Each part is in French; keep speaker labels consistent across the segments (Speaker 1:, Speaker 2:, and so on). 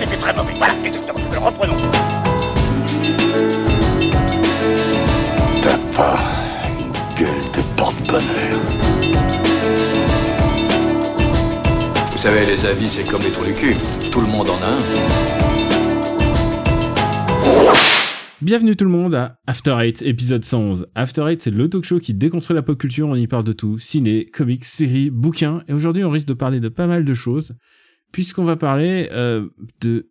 Speaker 1: c'était très mauvais. Voilà, exactement. Alors reprenons.
Speaker 2: T'as pas une gueule de porte-bonheur.
Speaker 3: Vous savez, les avis, c'est comme les trous du cul. Tout le monde en a un.
Speaker 4: Bienvenue tout le monde à After Eight, épisode 111. After Eight, c'est le talk show qui déconstruit la pop culture, on y parle de tout, ciné, comics, séries, bouquins, et aujourd'hui on risque de parler de pas mal de choses, puisqu'on va parler euh, de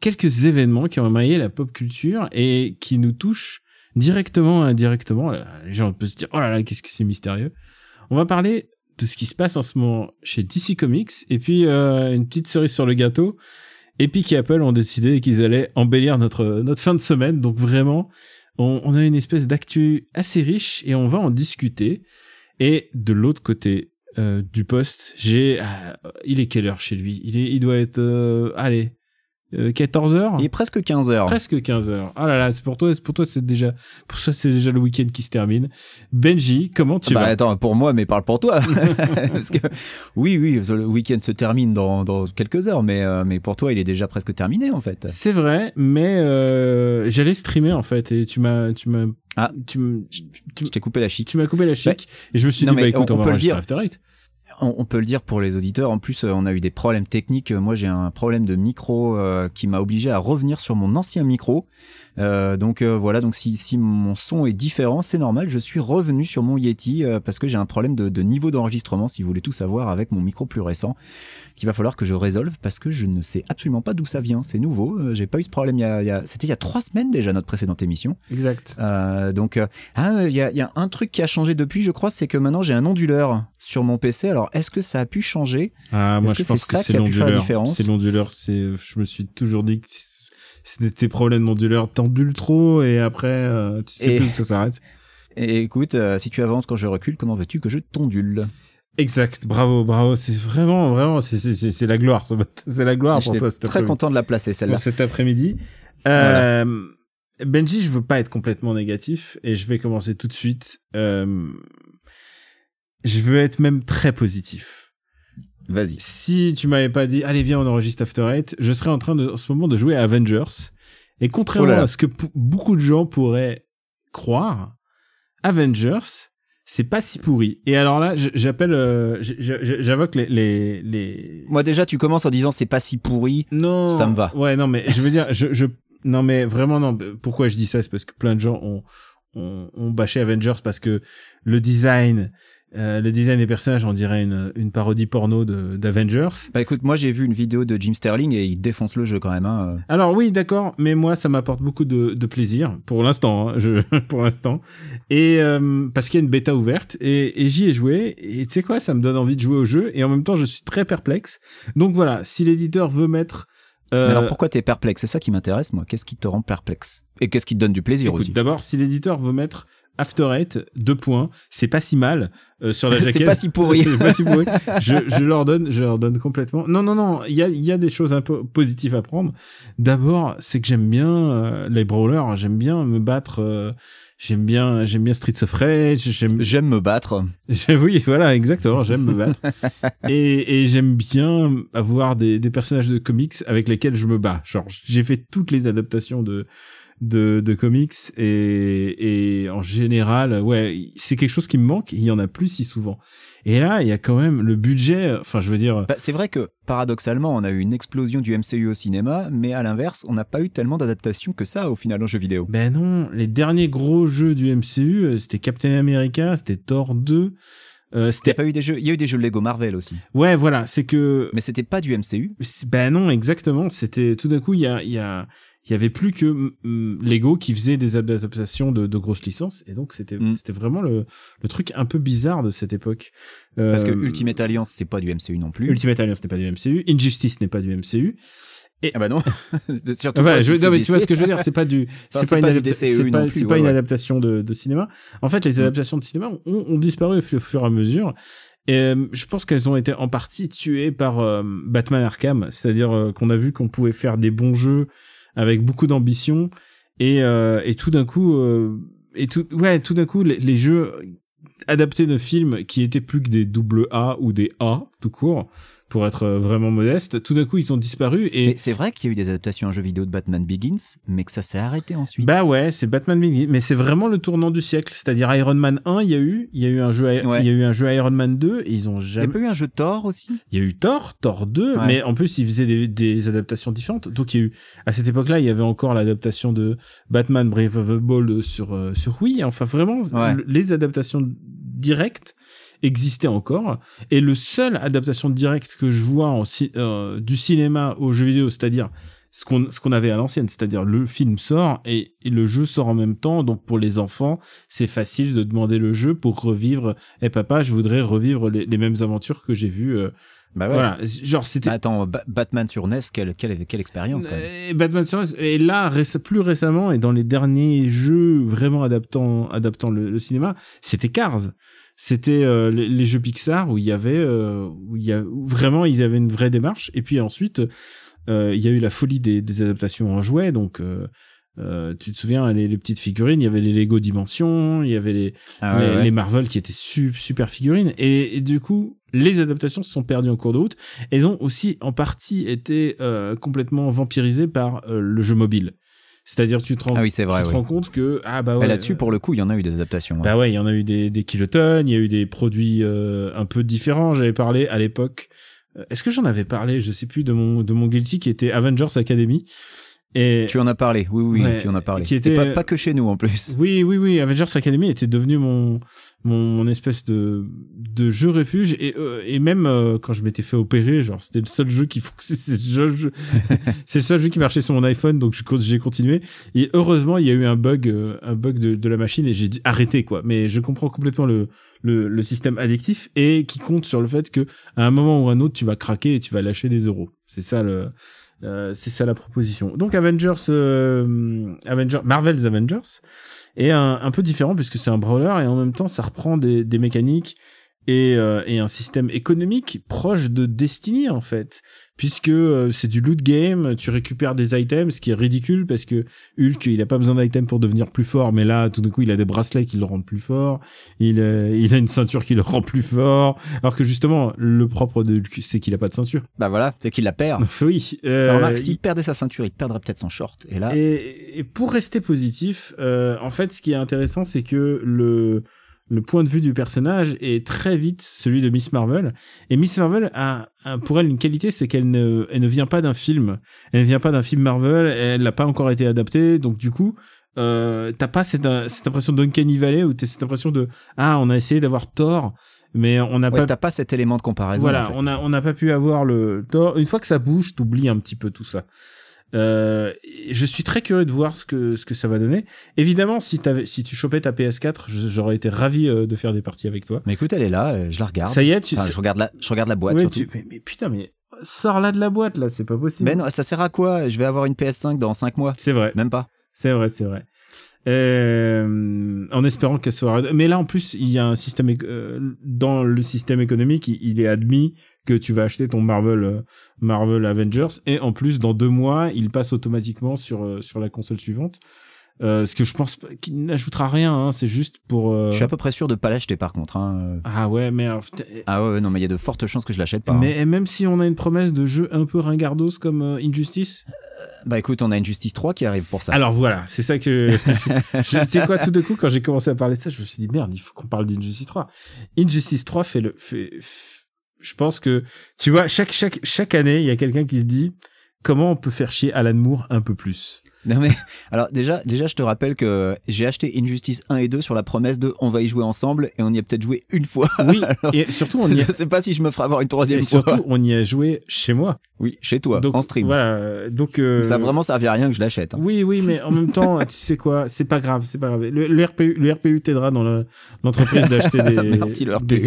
Speaker 4: quelques événements qui ont émaillé la pop culture et qui nous touchent directement, indirectement. Les gens peuvent se dire, oh là là, qu'est-ce que c'est mystérieux. On va parler de ce qui se passe en ce moment chez DC Comics, et puis euh, une petite cerise sur le gâteau, Epic et Apple ont décidé qu'ils allaient embellir notre, notre fin de semaine. Donc vraiment, on, on a une espèce d'actu assez riche et on va en discuter. Et de l'autre côté euh, du poste, j'ai... ah, il est quelle heure chez lui? Il, est, il doit être... euh, allez, 14 heures?
Speaker 5: Il est presque 15 heures.
Speaker 4: Presque 15 heures. Ah là là, c'est pour toi, c'est pour toi, c'est déjà, pour ça, c'est déjà le week-end qui se termine. Benji, comment tu
Speaker 5: bah
Speaker 4: vas?
Speaker 5: attends, pour moi, mais parle pour toi. Parce que oui, oui, le week-end se termine dans, dans quelques heures, mais, euh, mais pour toi, il est déjà presque terminé en fait.
Speaker 4: C'est vrai, mais euh, j'allais streamer en fait et tu m'as, tu m'as,
Speaker 5: Ah.
Speaker 4: tu, tu,
Speaker 5: Je t'ai coupé la chic.
Speaker 4: tu m'as coupé la chic et je me suis
Speaker 5: non,
Speaker 4: dit bah écoute,
Speaker 5: on-
Speaker 4: va
Speaker 5: peut le dire.
Speaker 4: After Eight.
Speaker 5: On, peut le dire pour les auditeurs. En plus, euh, on a eu des problèmes techniques. Moi, j'ai un problème de micro euh, qui m'a obligé à revenir sur mon ancien micro. Euh, donc euh, voilà, donc si, si mon son est différent, c'est normal. Je suis revenu sur mon Yeti euh, parce que j'ai un problème de, de niveau d'enregistrement, si vous voulez tout savoir, avec mon micro plus récent, qu'il va falloir que je résolve parce que je ne sais absolument pas d'où ça vient. C'est nouveau. Euh, j'ai pas eu ce problème. Il y a, il y a- c'était il y a trois semaines déjà notre précédente émission.
Speaker 4: Exact.
Speaker 5: Euh, donc, euh, ah, il y, a, il y a un truc qui a changé depuis, je crois, c'est que maintenant j'ai un onduleur sur mon PC. Alors, est-ce que ça a pu changer?
Speaker 4: Ah, moi je
Speaker 5: que
Speaker 4: pense
Speaker 5: c'est
Speaker 4: que
Speaker 5: ça
Speaker 4: c'est
Speaker 5: qui a pu faire la
Speaker 4: l'onduleur.
Speaker 5: différence?
Speaker 4: C'est l'onduleur. C'est, je me suis toujours dit que c'était tes problèmes d'onduleur. T'ondules trop et après, euh, tu sais
Speaker 5: Et-
Speaker 4: plus que ça s'arrête.
Speaker 5: Et écoute, euh, si tu avances quand je recule, comment veux-tu que je t'ondule?
Speaker 4: Exact. Bravo, bravo. C'est vraiment, vraiment, c'est, c'est, c'est, c'est la gloire. C'est la gloire pour toi.
Speaker 5: très content de la placer celle-là.
Speaker 4: pour cet après-midi. Euh, Benji, je veux pas être complètement négatif et je vais commencer tout de suite. Je veux être même très positif.
Speaker 5: Vas-y.
Speaker 4: Si tu m'avais pas dit, allez viens, on enregistre After Eight, je serais en train de, en ce moment de jouer à Avengers. Et contrairement
Speaker 5: Oh là là.
Speaker 4: à ce que beaucoup de gens pourraient croire, Avengers, c'est pas si pourri. Et alors là, j'appelle, euh, j'invoque les, les, les,
Speaker 5: Moi déjà, tu commences en disant c'est pas si pourri.
Speaker 4: non.
Speaker 5: Ça me va.
Speaker 4: Ouais, non, mais je veux dire, je, je, non, mais vraiment, non. Pourquoi je dis ça? C'est parce que plein de gens ont, ont, ont bâché Avengers parce que le design, euh, le design des personnages, on dirait une, une parodie porno d'Avengers.
Speaker 5: Bah écoute, moi j'ai vu une vidéo de Jim Sterling et il défonce le jeu quand même. Hein.
Speaker 4: Alors oui, d'accord, mais moi ça m'apporte beaucoup de, de plaisir pour l'instant, hein, je pour l'instant. Et euh, parce qu'il y a une bêta ouverte et, et j'y ai joué et tu sais quoi, ça me donne envie de jouer au jeu et en même temps je suis très perplexe. Donc voilà, si l'éditeur veut mettre euh,
Speaker 5: Mais alors pourquoi t'es perplexe? C'est ça qui m'intéresse moi. Qu'est-ce qui te rend perplexe? Et qu'est-ce qui te donne du plaisir
Speaker 4: Écoute,
Speaker 5: aussi?
Speaker 4: d'abord, si l'éditeur veut mettre After Eight, deux points, c'est pas si mal euh, sur la jaquette.
Speaker 5: C'est pas si pourri.
Speaker 4: pas si pourri. Je, je leur donne, je leur donne complètement. Non, non, non. Il y a, il y a des choses un peu positives à prendre. D'abord, c'est que j'aime bien euh, les brawlers. J'aime bien me battre. euh, j'aime bien, j'aime bien Streets of Rage. J'aime,
Speaker 5: J'aime me battre.
Speaker 4: Oui, voilà, exactement. J'aime me battre. et et j'aime bien avoir des, des personnages de comics avec lesquels je me bats. Genre, j'ai fait toutes les adaptations de de, de comics et, et en général, ouais, c'est quelque chose qui me manque. Il y en a plus si souvent. Et là, il y a quand même le budget. Enfin, je veux dire,
Speaker 5: Bah, c'est vrai que paradoxalement, on a eu une explosion du MCU au cinéma, mais à l'inverse, on n'a pas eu tellement d'adaptations que ça au final en jeu vidéo.
Speaker 4: ben non, les derniers gros jeux du MCU, euh, c'était Captain America, c'était Thor 2. Euh,
Speaker 5: Il y a
Speaker 4: c'était
Speaker 5: pas eu des jeux, il y a eu des jeux Lego Marvel aussi,
Speaker 4: ouais voilà c'est que
Speaker 5: mais c'était pas du MCU.
Speaker 4: Ben non, exactement. C'était tout d'un coup, il y a, il y a, il y avait plus que mm, Lego qui faisait des adaptations de, de grosses licences, et donc c'était,
Speaker 5: Mm.
Speaker 4: c'était vraiment le, le truc un peu bizarre de cette époque. Euh,
Speaker 5: Parce que Ultimate Alliance, c'est pas du MCU non plus.
Speaker 4: Ultimate Alliance n'est pas du MCU, Injustice n'est pas du MCU.
Speaker 5: Ah bah non. Surtout
Speaker 4: Enfin,
Speaker 5: pas
Speaker 4: je, non, mais tu vois ce que je veux dire, c'est pas du, c'est
Speaker 5: c'est
Speaker 4: pas, une,
Speaker 5: pas
Speaker 4: adapta- c'est
Speaker 5: non
Speaker 4: pas,
Speaker 5: plus,
Speaker 4: une
Speaker 5: ouais.
Speaker 4: adaptation de, de cinéma. En fait, les
Speaker 5: Mm.
Speaker 4: adaptations de cinéma ont, ont disparu au fur, au fur et à mesure. Et euh, je pense qu'elles ont été en partie tuées par euh, Batman Arkham, c'est-à-dire euh, qu'on a vu qu'on pouvait faire des bons jeux avec beaucoup d'ambition et, euh, tout d'un coup, euh, d'un coup, les, les jeux adaptés de films qui étaient plus que des double A ou des A tout court, pour être euh, vraiment modeste. Tout d'un coup, ils ont disparu et
Speaker 5: Mais c'est vrai qu'il y a eu des adaptations en jeu vidéo de Batman Begins, mais que ça s'est arrêté ensuite.
Speaker 4: bah ouais, c'est Batman Begins, mais c'est vraiment le tournant du siècle. C'est-à-dire Iron Man 1, il y a eu, il y a eu un jeu,
Speaker 5: Ouais.
Speaker 4: il y a eu un jeu Iron Man 2 et ils ont
Speaker 5: il n'y
Speaker 4: jamais.
Speaker 5: a pas eu un jeu Thor aussi?
Speaker 4: Il y a eu Thor, Thor 2,
Speaker 5: Ouais.
Speaker 4: mais en plus ils faisaient des, des adaptations différentes. Donc il y a eu à cette époque-là, il y avait encore l'adaptation de Batman Brave of the Bold sur euh, sur Wii. Enfin vraiment,
Speaker 5: Ouais.
Speaker 4: les adaptations directes existaient encore. Et le seul adaptation directe que je vois en ci- euh, du cinéma aux jeux vidéo, c'est-à-dire ce qu'on ce qu'on avait à l'ancienne, c'est-à-dire le film sort et, et le jeu sort en même temps. Donc pour les enfants, c'est facile de demander le jeu pour revivre. Eh papa, je voudrais revivre les, les mêmes aventures que j'ai vues. euh,
Speaker 5: Bah ouais.
Speaker 4: Voilà, genre c'était
Speaker 5: Bah attends, Ba- Batman sur NES, quelle, quelle, quelle expérience quand même.
Speaker 4: et Batman sur NES. Et là, plus récemment, et dans les derniers jeux vraiment adaptant, adaptant le, le cinéma, c'était Cars. C'était euh, les, les jeux Pixar où il y avait, euh, où il y a où vraiment ils avaient une vraie démarche. Et puis ensuite, euh, il y a eu la folie des, des adaptations en jouets. Donc, euh, euh, tu te souviens, les, les petites figurines, il y avait les Lego Dimensions, il y avait les,
Speaker 5: Ah ouais,
Speaker 4: les,
Speaker 5: ouais.
Speaker 4: les Marvel qui étaient su- super figurines et, et du coup les adaptations se sont perdues en cours de route elles ont aussi en partie été euh, complètement vampirisées par euh, le jeu mobile c'est-à-dire tu te rends,
Speaker 5: Ah oui, vrai,
Speaker 4: tu te
Speaker 5: oui.
Speaker 4: rends compte que ah bah
Speaker 5: Bah,
Speaker 4: ouais
Speaker 5: Là-dessus,
Speaker 4: euh,
Speaker 5: pour le coup, il y en a eu des adaptations. ouais.
Speaker 4: bah ouais il y en a eu des, des kilotons il y a eu des produits euh, un peu différents j'avais parlé à l'époque euh, est-ce que j'en avais parlé je sais plus de mon de mon guilty qui était Avengers Academy et
Speaker 5: Tu en as parlé, oui, oui,
Speaker 4: Ouais,
Speaker 5: tu en as parlé.
Speaker 4: qui
Speaker 5: Et
Speaker 4: était-
Speaker 5: pas, pas que chez nous en plus.
Speaker 4: Oui, oui, oui. Avengers Academy était devenu mon mon, mon espèce de de jeu refuge et euh, et même euh, quand je m'étais fait opérer, genre c'était le seul jeu qui c'est le jeu- le seul jeu qui marchait sur mon iPhone, donc j'ai continué. Et heureusement, il y a eu un bug euh, un bug de, de la machine et j'ai dû arrêter quoi. Mais je comprends complètement le le, le système addictif et qui compte sur le fait que à un moment ou un autre, tu vas craquer et tu vas lâcher des euros. C'est ça le euh, c'est ça la proposition. Donc Avengers, euh, Avengers, Marvel's Avengers est un, peu différent puisque c'est un brawler et en même temps ça reprend des, des mécaniques et, euh, et un système économique proche de Destiny en fait puisque euh, c'est du loot game tu récupères des items ce qui est ridicule parce que Hulk il a pas besoin d'items pour devenir plus fort mais là tout d'un coup il a des bracelets qui le rendent plus fort il, euh, il a une ceinture qui le rend plus fort alors que justement le propre de Hulk c'est qu'il a pas de ceinture
Speaker 5: Bah voilà, c'est qu'il la perd.
Speaker 4: oui euh,
Speaker 5: Alors
Speaker 4: il-
Speaker 5: s'il perdait sa ceinture, il perdrait peut-être son short. Et là,
Speaker 4: et, et pour rester positif, euh, en fait, ce qui est intéressant, c'est que le le point de vue du personnage est très vite celui de Miss Marvel. Et Miss Marvel a, a pour elle une qualité, c'est qu'elle ne, elle ne vient pas d'un film. Elle ne vient pas d'un film Marvel. Elle n'a pas encore été adaptée. Donc du coup, euh, t'as pas cette, cette impression d'Uncanny Valley où t'as cette impression de ah on a essayé d'avoir Thor, mais on n'a
Speaker 5: ouais,
Speaker 4: pas
Speaker 5: t'as pas cet élément de comparaison.
Speaker 4: voilà,
Speaker 5: en fait.
Speaker 4: on a on n'a pas pu avoir le Thor. Une fois que ça bouge, t'oublies un petit peu tout ça. Euh, je suis très curieux de voir ce que ce que ça va donner. Évidemment, si t'avais si tu chopais ta PS4, je- j'aurais été ravi euh, de faire des parties avec toi.
Speaker 5: Mais écoute, elle est là, euh, je la regarde.
Speaker 4: Ça y est, tu
Speaker 5: Enfin, je regarde la, je regarde la boîte
Speaker 4: Ouais,
Speaker 5: surtout.
Speaker 4: tu- mais, mais putain, mais sors là de la boîte là, c'est pas possible.
Speaker 5: Ben non, ça sert à quoi? Je vais avoir une PS5 dans 5 mois.
Speaker 4: c'est vrai,
Speaker 5: Même pas.
Speaker 4: c'est vrai, c'est vrai. Euh, en espérant qu'elle soit. Mais là, en plus, il y a un système euh, dans le système économique, il, il est admis que tu vas acheter ton Marvel euh, Marvel Avengers et en plus, dans deux mois, il passe automatiquement sur euh, sur la console suivante. Euh, ce que je pense qu'il n'ajoutera rien, hein, c'est juste pour. euh,
Speaker 5: Je suis à peu près sûr de pas l'acheter par contre. hein.
Speaker 4: Ah ouais, mais alors,
Speaker 5: Ah ouais, non, mais il y a de fortes chances que je l'achète pas. hein.
Speaker 4: mais même si on a une promesse de jeu un peu ringardos comme Injustice,
Speaker 5: Bah écoute, on a une Justice 3 qui arrive pour ça.
Speaker 4: Alors voilà, c'est ça que. tu sais quoi, tout de coup, quand j'ai commencé à parler de ça, je me suis dit merde, il faut qu'on parle d'Injustice 3. Injustice 3 fait le. Fait, je pense que. Tu vois, chaque, chaque, chaque année, il y a quelqu'un qui se dit comment on peut faire chier Alan Moore un peu plus?
Speaker 5: Non mais alors déjà, déjà je te rappelle que j'ai acheté Injustice 1 et 2 sur la promesse de on va y jouer ensemble et on y a peut-être joué une fois.
Speaker 4: Oui, et surtout, on y a.
Speaker 5: je sais pas si je me ferai avoir une troisième
Speaker 4: Et
Speaker 5: fois.
Speaker 4: surtout, on y a joué chez moi.
Speaker 5: Oui, chez toi,
Speaker 4: donc,
Speaker 5: en stream.
Speaker 4: Voilà. Donc. euh,
Speaker 5: Ça a vraiment servi à rien que je l'achète. hein.
Speaker 4: Oui, oui, mais en même temps, tu sais quoi, c'est pas grave, c'est pas grave. Le, le RPU, le RPU t'aidera dans le- l'entreprise d'acheter des,
Speaker 5: Merci, le
Speaker 4: des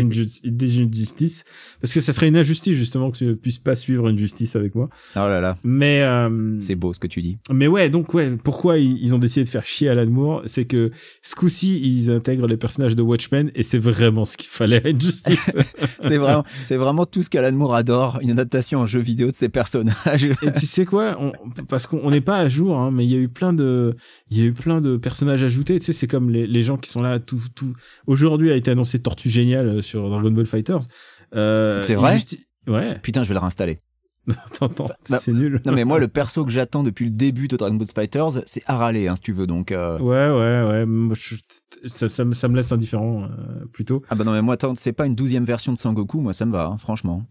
Speaker 4: injustices, parce que ça serait une injustice justement que tu ne puisses pas suivre une justice avec moi.
Speaker 5: Oh là là,
Speaker 4: Mais euh,
Speaker 5: c'est beau ce que tu dis.
Speaker 4: mais ouais, donc ouais, pourquoi ils, ont décidé de faire chier Alan Moore, c'est que ce coup-ci ils intègrent les personnages de Watchmen et c'est vraiment ce qu'il fallait à Injustice.
Speaker 5: C'est vraiment, c'est vraiment tout ce qu'Alan Moore adore, une adaptation en jeu vidéo de ses personnages.
Speaker 4: Et tu sais quoi on, Parce qu'on on n'est pas à jour, hein, mais il y a eu plein de, il y a eu plein de personnages ajoutés. Tu sais, c'est comme les, les gens qui sont là. Tout, tout. Aujourd'hui a été annoncé Tortue géniale euh, sur Dragon Ball Fighters. Euh,
Speaker 5: C'est vrai
Speaker 4: Ouais.
Speaker 5: Putain, je vais le réinstaller. Bah,
Speaker 4: c'est nul.
Speaker 5: Non mais moi le perso que j'attends depuis le début de Dragon Ball Fighters, c'est Arale, hein, si tu veux. Donc euh,
Speaker 4: Ouais, ouais, ouais. moi, je- ça, ça me- ça me laisse indifférent, euh, plutôt.
Speaker 5: ah bah non mais moi attends, c'est pas une douzième version de Sangoku, moi ça me va, hein, franchement.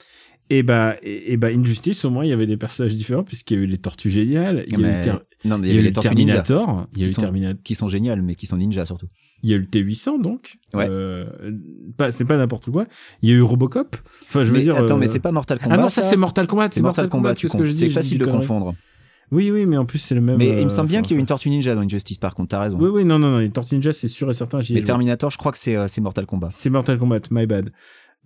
Speaker 4: Et bah, et, et bah, Injustice, au moins, il y avait des personnages différents, puisqu'il y a eu les Tortues Géniales, il y a eu,
Speaker 5: Mais-
Speaker 4: le Ter-
Speaker 5: Non mais
Speaker 4: il y a eu
Speaker 5: les Tortues
Speaker 4: Terminator, il y a eu
Speaker 5: Qui sont-
Speaker 4: Terminator,
Speaker 5: qui sont géniales, mais qui sont ninjas surtout.
Speaker 4: il y a eu le T800, donc.
Speaker 5: Ouais.
Speaker 4: Euh, pas, c'est pas n'importe quoi. Il y a eu Robocop. Enfin, je veux
Speaker 5: mais
Speaker 4: dire.
Speaker 5: attends,
Speaker 4: euh,
Speaker 5: mais c'est pas Mortal Kombat.
Speaker 4: Ah non, ça, c'est Mortal Kombat.
Speaker 5: C'est Mortal Kombat, tu
Speaker 4: que je
Speaker 5: confonds.
Speaker 4: dis
Speaker 5: C'est facile de confondre.
Speaker 4: Oui, oui, mais en plus, c'est le même.
Speaker 5: Mais il
Speaker 4: euh,
Speaker 5: me semble bien qu'il y a eu une Tortue Ninja dans Injustice, par contre, t'as raison.
Speaker 4: Oui, oui, non, non, non. Les Tortues Ninja, c'est sûr et certain.
Speaker 5: mais. Terminator, je crois que c'est euh, c'est Mortal Kombat.
Speaker 4: C'est Mortal Kombat, my bad.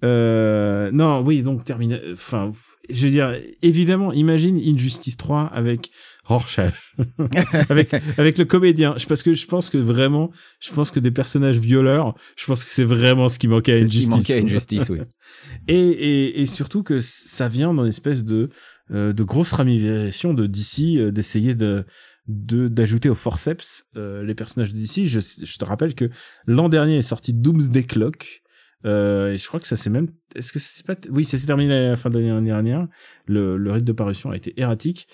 Speaker 4: Euh, non, oui, donc terminé. Enfin, je veux dire, évidemment, imagine Injustice 3 avec Rorschach, avec avec le comédien. Je- Parce que je pense que vraiment, je pense que des personnages violeurs, je pense que c'est vraiment ce qui manquait à
Speaker 5: C'est ce qui
Speaker 4: Injustice.
Speaker 5: manquait à Injustice, oui.
Speaker 4: Et, et, et surtout que ça vient dans une espèce de, euh, de grosse ramification de DC euh, d'essayer de de d'ajouter au forceps euh, les personnages de DC. Je, je te rappelle que l'an dernier est sorti Doomsday Clock. Euh, et je crois que ça s'est même... Est-ce que c'est pas... Oui, ça s'est terminé à la fin de l'année dernière. Le, le rythme de parution a été erratique.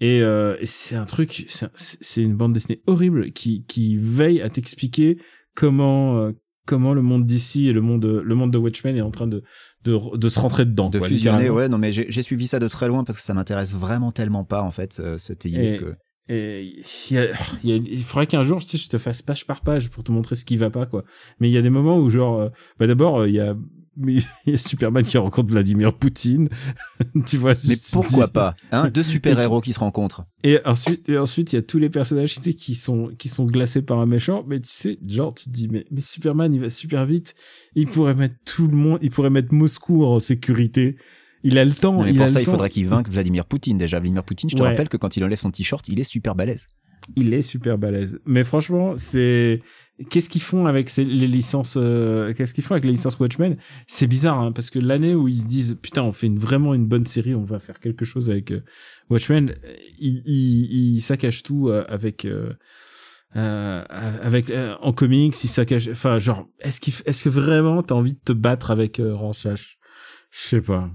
Speaker 4: Et, euh, et c'est un truc... c'est un- C'est une bande dessinée horrible qui, qui veille à t'expliquer comment... euh, comment le monde d'ici et le monde le monde de Watchmen est en train de de, de se rentrer dedans
Speaker 5: De
Speaker 4: quoi,
Speaker 5: fusionner, ouais, non mais j'ai suivi ça de très loin parce que ça m'intéresse vraiment tellement pas en fait, ce, ce TI
Speaker 4: Et-
Speaker 5: que...
Speaker 4: Et il, y a- y a- il faudrait qu'un jour, tu sais, je te fasse page par page pour te montrer ce qui va pas, quoi. Mais il y a des moments où, genre, euh, bah d'abord, euh, il y a, il y a Superman qui rencontre Vladimir Poutine, tu vois.
Speaker 5: Mais pourquoi pas hein, Deux super-héros qui se rencontrent.
Speaker 4: Et ensuite, et ensuite, il y a tous les personnages, tu sais, qui sont, qui sont glacés par un méchant. Mais tu sais, genre, tu te dis, mais, mais Superman, il va super vite. Il pourrait mettre tout le monde, il pourrait mettre Moscou en sécurité. Il a le temps.
Speaker 5: Non, mais
Speaker 4: il
Speaker 5: pour
Speaker 4: a
Speaker 5: ça,
Speaker 4: le
Speaker 5: il
Speaker 4: temps.
Speaker 5: faudrait qu'il vainque Vladimir Poutine déjà. Vladimir Poutine, je te
Speaker 4: Ouais.
Speaker 5: rappelle que quand il enlève son t-shirt, il est super balèze.
Speaker 4: Il est super balèze. Mais franchement, c'est qu'est-ce qu'ils font avec ces- les licences euh, Qu'est-ce qu'ils font avec les licences Watchmen? C'est bizarre hein, parce que l'année où ils se disent putain, on fait une, vraiment une bonne série, on va faire quelque chose avec euh, Watchmen, ils, ils, ils saccagent tout euh, avec. euh, avec euh, en comics, ils saccagent. Enfin, genre, est-ce qu'il, est-ce que vraiment t'as envie de te battre avec euh, Rorschach? Je sais pas.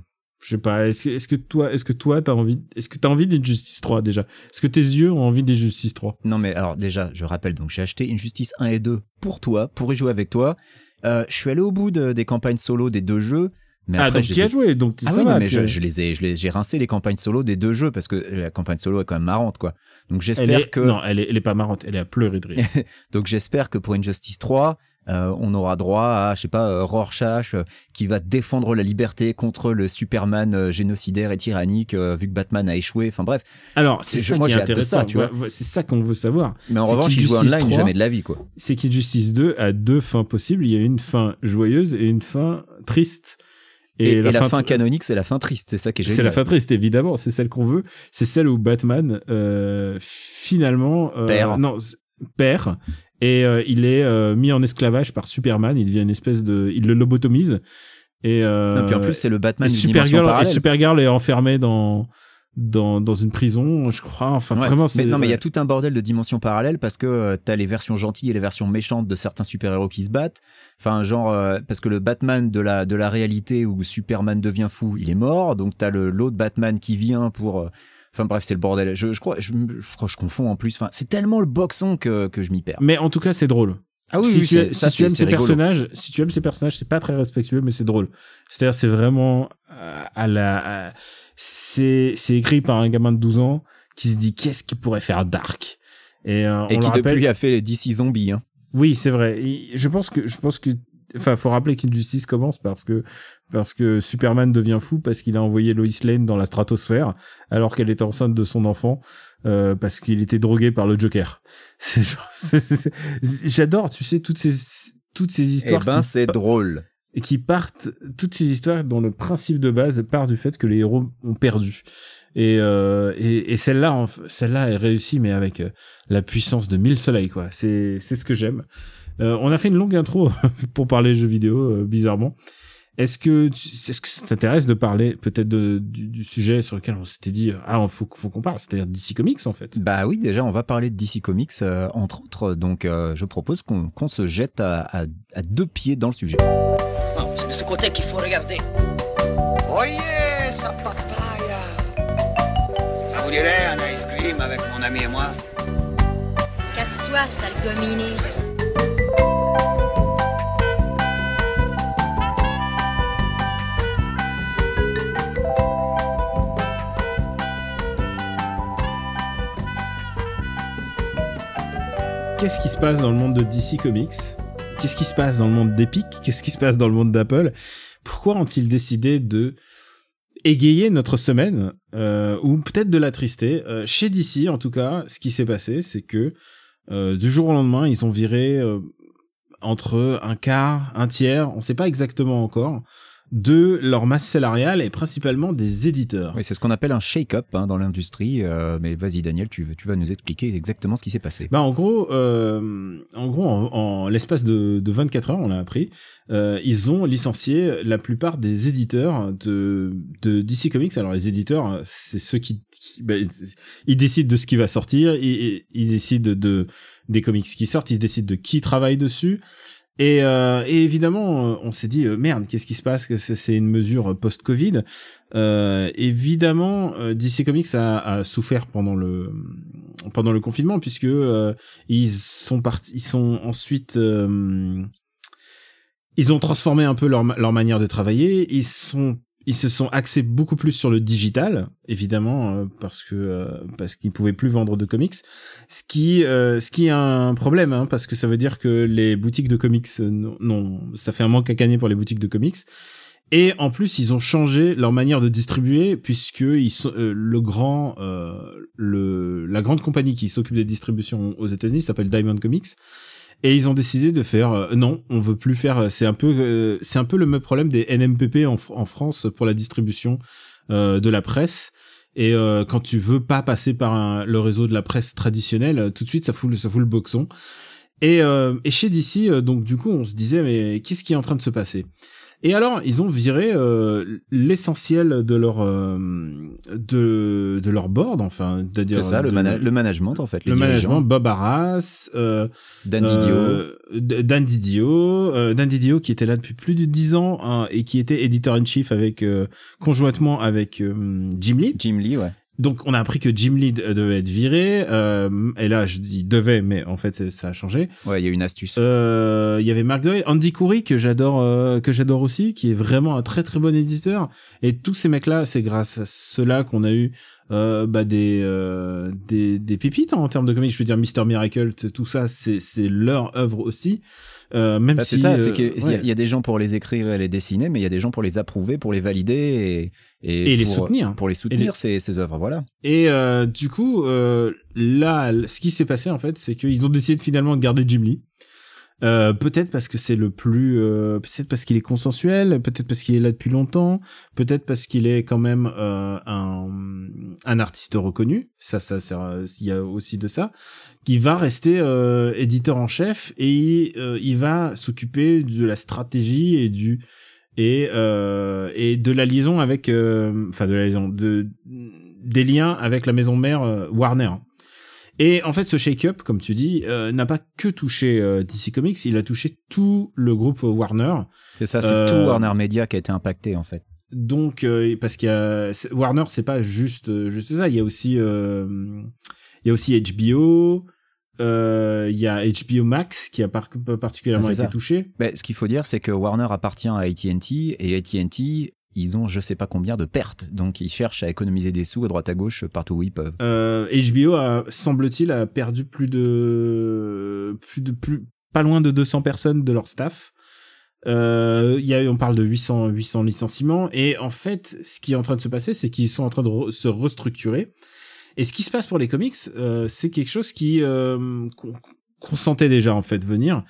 Speaker 4: Je sais pas. Est-ce que, est-ce que toi, est-ce que toi t'as envie, est-ce que t'as envie d'Injustice 3 déjà? Est-ce que tes yeux ont envie d'Injustice 3
Speaker 5: Non mais alors déjà, je rappelle donc j'ai acheté Injustice 1 et 2 pour toi, pour y jouer avec toi. Euh, je suis allé au bout de- des campagnes solo des deux jeux. Mais
Speaker 4: Ah,
Speaker 5: après,
Speaker 4: donc tu
Speaker 5: les
Speaker 4: as joué, donc
Speaker 5: Ah
Speaker 4: ça
Speaker 5: oui,
Speaker 4: va.
Speaker 5: non, mais je, je les ai, j'ai rincé les campagnes solo des deux jeux parce que la campagne solo est quand même marrante quoi. Donc j'espère
Speaker 4: est,
Speaker 5: que,
Speaker 4: Non, elle est, elle est pas marrante, elle est à pleurer de rire.
Speaker 5: donc j'espère que pour Injustice 3, euh, on aura droit à, je sais pas, euh, Rorschach euh, qui va défendre la liberté contre le Superman génocidaire et tyrannique vu que Batman a échoué. Enfin bref.
Speaker 4: Alors, c'est ça
Speaker 5: moi,
Speaker 4: qui est intéressant,
Speaker 5: ça, tu
Speaker 4: C'est ça qu'on veut savoir.
Speaker 5: Mais en revanche, il joue online
Speaker 4: 3,
Speaker 5: jamais de la vie quoi.
Speaker 4: C'est qu'Injustice 2 a deux fins possibles. Il y a une fin joyeuse et une fin triste.
Speaker 5: Et, et la, fin, canonique, c'est la fin triste. C'est ça qui est génial.
Speaker 4: C'est la fin triste, évidemment. C'est celle qu'on veut. C'est celle où Batman, euh, finalement, euh,
Speaker 5: Perd.
Speaker 4: non, perd. Et euh, il est euh, mis en esclavage par Superman. Il devient une espèce de, il le lobotomise. Et, euh,
Speaker 5: Non, puis en plus, c'est le Batman
Speaker 4: et
Speaker 5: dimension
Speaker 4: Supergirl, et. Supergirl est enfermée dans, dans, dans une prison, je crois. Enfin,
Speaker 5: Ouais,
Speaker 4: vraiment,
Speaker 5: mais
Speaker 4: c'est.
Speaker 5: non, mais il y a tout un bordel de dimensions parallèles parce que euh, t'as les versions gentilles et les versions méchantes de certains super-héros qui se battent. Enfin, genre, euh, parce que le Batman de la, de la réalité où Superman devient fou, il est mort. Donc t'as l'autre Batman qui vient pour. euh, Enfin bref, c'est le bordel. Je, je crois, je, je crois que je confonds en plus. Enfin, c'est tellement le boxon que, que je m'y perds.
Speaker 4: Mais en tout cas, c'est drôle.
Speaker 5: Ah
Speaker 4: si tu,
Speaker 5: c'est-
Speaker 4: si
Speaker 5: ça,
Speaker 4: tu
Speaker 5: c'est-
Speaker 4: aimes ces
Speaker 5: rigolo.
Speaker 4: personnages, si tu aimes ces personnages, c'est pas très respectueux, mais c'est drôle. C'est-à-dire, c'est vraiment euh, à la, c'est, écrit par un gamin de 12 ans qui se dit qu'est-ce qu'il pourrait faire Dark? Et, euh,
Speaker 5: Et
Speaker 4: on
Speaker 5: qui
Speaker 4: le rappelle.
Speaker 5: depuis a fait les DC zombies. Hein.
Speaker 4: Oui, c'est vrai. Et je pense que, je pense que, enfin, faut rappeler qu'Injustice commence parce que, parce que Superman devient fou parce qu'il a envoyé Lois Lane dans la stratosphère alors qu'elle était enceinte de son enfant, euh, parce qu'il était drogué par le Joker. J'adore, tu sais, toutes ces, toutes ces
Speaker 5: Eh
Speaker 4: histoires
Speaker 5: ben,
Speaker 4: qui,
Speaker 5: c'est drôle.
Speaker 4: et qui partent, toutes ces histoires dont le principe de base part du fait que les héros ont perdu. Et, euh, et, et celle-là, celle-là, elle réussit, mais avec euh, la puissance de mille soleils, quoi. C'est, c'est ce que j'aime. Euh, on a fait une longue intro pour parler jeux vidéo, euh, bizarrement. Est-ce que, tu- est-ce que ça t'intéresse de parler peut-être de- du, du sujet sur lequel on s'était dit, euh, ah, faut, faut qu'on parle, c'est-à-dire DC Comics, en fait?
Speaker 5: Bah oui, déjà, on va parler de DC Comics, euh, entre autres. Donc, euh, je propose qu'on qu'on se jette à, à- à deux pieds dans le sujet.
Speaker 1: Non, c'est de ce côté qu'il faut regarder.
Speaker 6: Oye, sa papaya. Ça vous dirait un ice cream avec mon ami et moi?
Speaker 7: Casse-toi, sale gominé.
Speaker 4: Qu'est-ce qui se passe dans le monde de DC Comics? Qu'est-ce qui se passe dans le monde d'Epic? Qu'est-ce qui se passe dans le monde d'Apple? Pourquoi ont-ils décidé de égayer notre semaine euh, ou peut-être de la trister? Euh, Chez DC, en tout cas, ce qui s'est passé, c'est que euh, du jour au lendemain, ils ont viré entre un quart, un tiers, on sait pas exactement encore, de leur masse salariale et principalement des éditeurs.
Speaker 5: Oui, c'est ce qu'on appelle un shake-up hein, dans l'industrie. euh, mais vas-y, Daniel, tu, tu vas nous expliquer exactement ce qui s'est passé.
Speaker 4: Bah en gros, euh, en gros, en, en l'espace de, de 24 heures, on l'a appris, euh, ils ont licencié la plupart des éditeurs de, de DC Comics. Alors les éditeurs, c'est ceux qui, qui- bah, ils décident de ce qui va sortir, ils, ils décident de des comics qui sortent, ils décident de qui travaille dessus. Et, euh, et évidemment, euh, on s'est dit euh, merde, qu'est-ce qui se passe Que c'est une mesure post-Covid? Euh, évidemment, euh, DC Comics a, a souffert pendant le pendant le confinement puisque euh, ils sont partis, ils sont ensuite euh, ils ont transformé un peu leur leur manière de travailler. Ils sont ils se sont axés beaucoup plus sur le digital, évidemment, euh, parce que euh, parce qu'ils pouvaient plus vendre de comics, ce qui euh, ce qui est un problème, hein, parce que ça veut dire que les boutiques de comics, non, ça fait un manque à gagner pour les boutiques de comics. Et en plus, ils ont changé leur manière de distribuer puisque ils sont euh, le grand euh, le la grande compagnie qui s'occupe des distributions aux États-Unis s'appelle Diamond Comics et ils ont décidé de faire euh, non, on veut plus faire euh, c'est un peu euh, c'est un peu le même problème des NMPP en, Fr- en France pour la distribution euh, de la presse et quand tu veux pas passer par le réseau de la presse traditionnelle, tout de suite ça fout le, ça fout le boxon. Et, et chez DC, donc du coup, on se disait mais qu'est-ce qui est en train de se passer? Et alors, ils ont viré euh, l'essentiel de leur euh, de de leur board, enfin, c'est-à-dire
Speaker 5: C'est ça, le, mana- le management en fait. Les
Speaker 4: le
Speaker 5: dirigeants.
Speaker 4: management, Bob Arras, euh,
Speaker 5: Dan Didio.
Speaker 4: euh, Dan Didio, euh, Dan Didio qui était là depuis plus de dix ans hein, et qui était éditeur in chief avec euh, conjointement avec euh, Jim Lee.
Speaker 5: Jim Lee, ouais.
Speaker 4: Donc on a appris que Jim Lee de- devait être viré. euh, et là je dis devait, mais en fait ça a changé.
Speaker 5: Ouais, il y a une astuce.
Speaker 4: Euh, Il y avait Mark Doyle, Andy Coury que j'adore, euh, que j'adore aussi, qui est vraiment un très très bon éditeur. Et tous ces mecs-là, c'est grâce à ceux-là qu'on a eu euh, bah, des, euh, des des pépites en termes de comics. Je veux dire, Mister Miracle, tout ça, c'est c'est leur œuvre aussi. Euh, même
Speaker 5: Bah,
Speaker 4: si
Speaker 5: c'est ça,
Speaker 4: euh,
Speaker 5: c'est qu'il y, a-
Speaker 4: ouais.
Speaker 5: il y a des gens pour les écrire et les dessiner, mais il y a des gens pour les approuver, pour les valider et, et,
Speaker 4: Et les
Speaker 5: pour-
Speaker 4: soutenir.
Speaker 5: Pour les soutenir,
Speaker 4: les-
Speaker 5: ces, ces œuvres, voilà.
Speaker 4: Et euh, du coup, euh, là, ce qui s'est passé en fait, c'est qu'ils ont décidé finalement de garder Jim Lee. Euh, peut-être parce que c'est le plus, euh, peut-être parce qu'il est consensuel, peut-être parce qu'il est là depuis longtemps, peut-être parce qu'il est quand même euh, un, un artiste reconnu. Ça, ça, il y a aussi de ça. Qui va rester euh, éditeur en chef et euh, il va s'occuper de la stratégie et du et euh, et de la liaison avec, enfin de la liaison, de des liens avec la maison mère Warner. Et en fait, ce shake-up, comme tu dis, euh, n'a pas que touché euh, DC Comics, il a touché tout le groupe Warner.
Speaker 5: C'est ça, c'est
Speaker 4: Euh,
Speaker 5: tout Warner Media qui a été impacté en fait.
Speaker 4: Donc, euh, parce qu'il y a Warner, c'est pas juste euh, juste ça. Il y a aussi euh, il y a aussi HBO. euh, Il y a HBO Max qui a par- particulièrement
Speaker 5: Ah,
Speaker 4: été
Speaker 5: ça.
Speaker 4: touché.
Speaker 5: Ben, ce qu'il faut dire, c'est que Warner appartient à AT&T et AT&T, ils ont je sais pas combien de pertes, donc ils cherchent à économiser des sous à droite à gauche partout où ils peuvent.
Speaker 4: Euh, HBO semble-t-il, a perdu plus de, plus de, plus, pas loin de 200 personnes de leur staff. Euh, y a, on parle de 800, 800 licenciements. Et en fait, ce qui est en train de se passer, c'est qu'ils sont en train de se restructurer. Et ce qui se passe pour les comics, euh, c'est quelque chose qui, euh, qu'on qu'on sentait déjà, en fait, venir.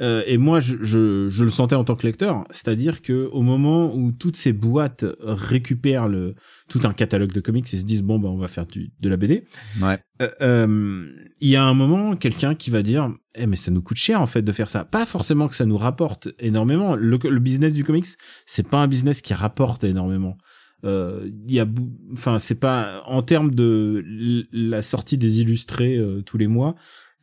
Speaker 4: Euh, et moi, je, je, je le sentais en tant que lecteur, c'est-à-dire que au moment où toutes ces boîtes récupèrent le tout un catalogue de comics et se disent bon ben on va faire du, de la BD,
Speaker 5: Ouais.
Speaker 4: euh, euh, il y a un moment quelqu'un qui va dire eh mais ça nous coûte cher en fait de faire ça. Pas forcément que ça nous rapporte énormément. Le, le business du comics c'est pas un business qui rapporte énormément. Euh, Il y a, enfin c'est pas en termes de la sortie des illustrés euh, tous les mois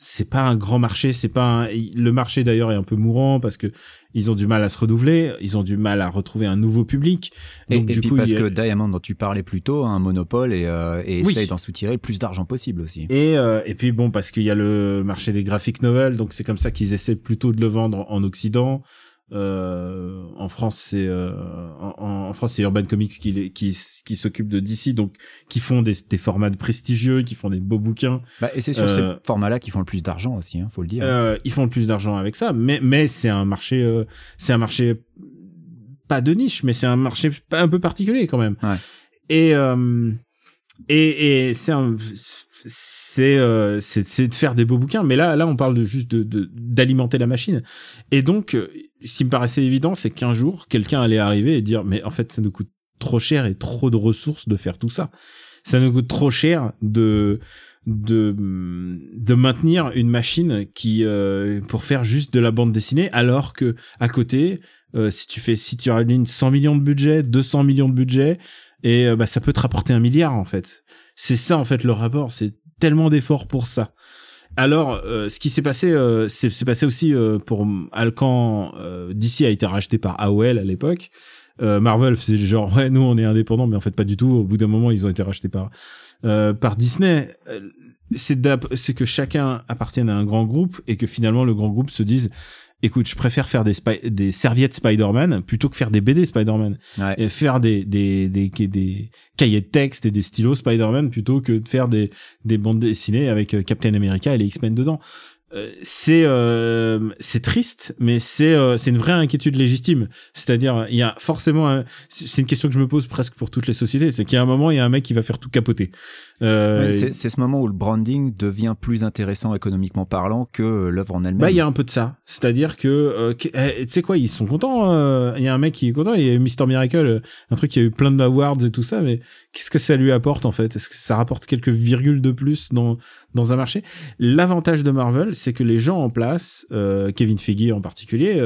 Speaker 4: c'est pas un grand marché, c'est pas un- le marché d'ailleurs est un peu mourant parce que ils ont du mal à se renouveler, ils ont du mal à retrouver un nouveau public.
Speaker 5: Et,
Speaker 4: Donc
Speaker 5: et
Speaker 4: du
Speaker 5: puis
Speaker 4: coup,
Speaker 5: parce
Speaker 4: il
Speaker 5: que Diamond, dont tu parlais plus tôt, a un monopole et, euh, et
Speaker 4: Oui.
Speaker 5: essaye d'en soutirer le plus d'argent possible aussi.
Speaker 4: Et, euh, et puis bon, parce qu'il y a le marché des graphic novels, donc c'est comme ça qu'ils essaient plutôt de le vendre en Occident. Euh, en France, c'est euh, en, en France c'est Urban Comics qui qui, qui s'occupe de DC, donc qui font des, des formats prestigieux, qui font des beaux bouquins.
Speaker 5: Bah, et c'est sur
Speaker 4: Euh,
Speaker 5: ces formats-là qu'ils font le plus d'argent aussi, hein, faut le dire.
Speaker 4: Euh, ils font le plus d'argent avec ça, mais mais c'est un marché, euh, c'est un marché pas de niche, mais c'est un marché un peu particulier quand même.
Speaker 5: Ouais.
Speaker 4: Et euh, et, et c'est un c'est euh, c'est de faire des beaux bouquins, mais là là on parle de juste de de- d'alimenter la machine. Et donc euh, ce qui me paraissait évident, c'est qu'un jour quelqu'un allait arriver et dire mais en fait ça nous coûte trop cher et trop de ressources de faire tout ça. Ça nous coûte trop cher de de de maintenir une machine qui euh, pour faire juste de la bande dessinée alors que à côté euh, si tu fais si tu alignes 100 millions de budget 200 millions de budget et euh, bah ça peut te rapporter un milliard en fait c'est ça en fait le rapport. C'est tellement d'efforts pour ça. Alors euh, ce qui s'est passé euh, c'est passé aussi euh, pour quand euh, DC a été racheté par AOL à l'époque. Euh, Marvel c'est genre ouais nous on est indépendant mais en fait pas du tout. Au bout d'un moment ils ont été rachetés par euh, par Disney. C'est que chacun appartienne à un grand groupe et que finalement le grand groupe se dise écoute je préfère faire des des serviettes Spider-Man plutôt que faire des BD Spider-Man.
Speaker 5: Ouais.
Speaker 4: et faire des des, des des cahiers de texte et des stylos Spider-Man plutôt que de faire des des bandes dessinées avec euh, Captain America et les X-Men dedans. Euh, c'est euh, c'est triste mais c'est euh, c'est une vraie inquiétude légitime. C'est-à-dire il y a forcément un- c'est une question que je me pose presque pour toutes les sociétés c'est qu'il y a un moment il y a un mec qui va faire tout capoter euh,
Speaker 5: Ouais, c'est ce moment où le branding devient plus intéressant économiquement parlant que euh, l'œuvre en elle-même.
Speaker 4: Bah, il y a un peu de ça. C'est-à-dire que, euh, eh, tu sais quoi, ils sont contents. euh, Il y a un mec qui est content. Il y a Mister Miracle, un truc qui a eu plein de awards et tout ça. Mais qu'est-ce que ça lui apporte en fait? Est-ce que ça rapporte quelques virgules de plus dans dans un marché? L'avantage de Marvel, c'est que les gens en place, Kevin Feige en particulier,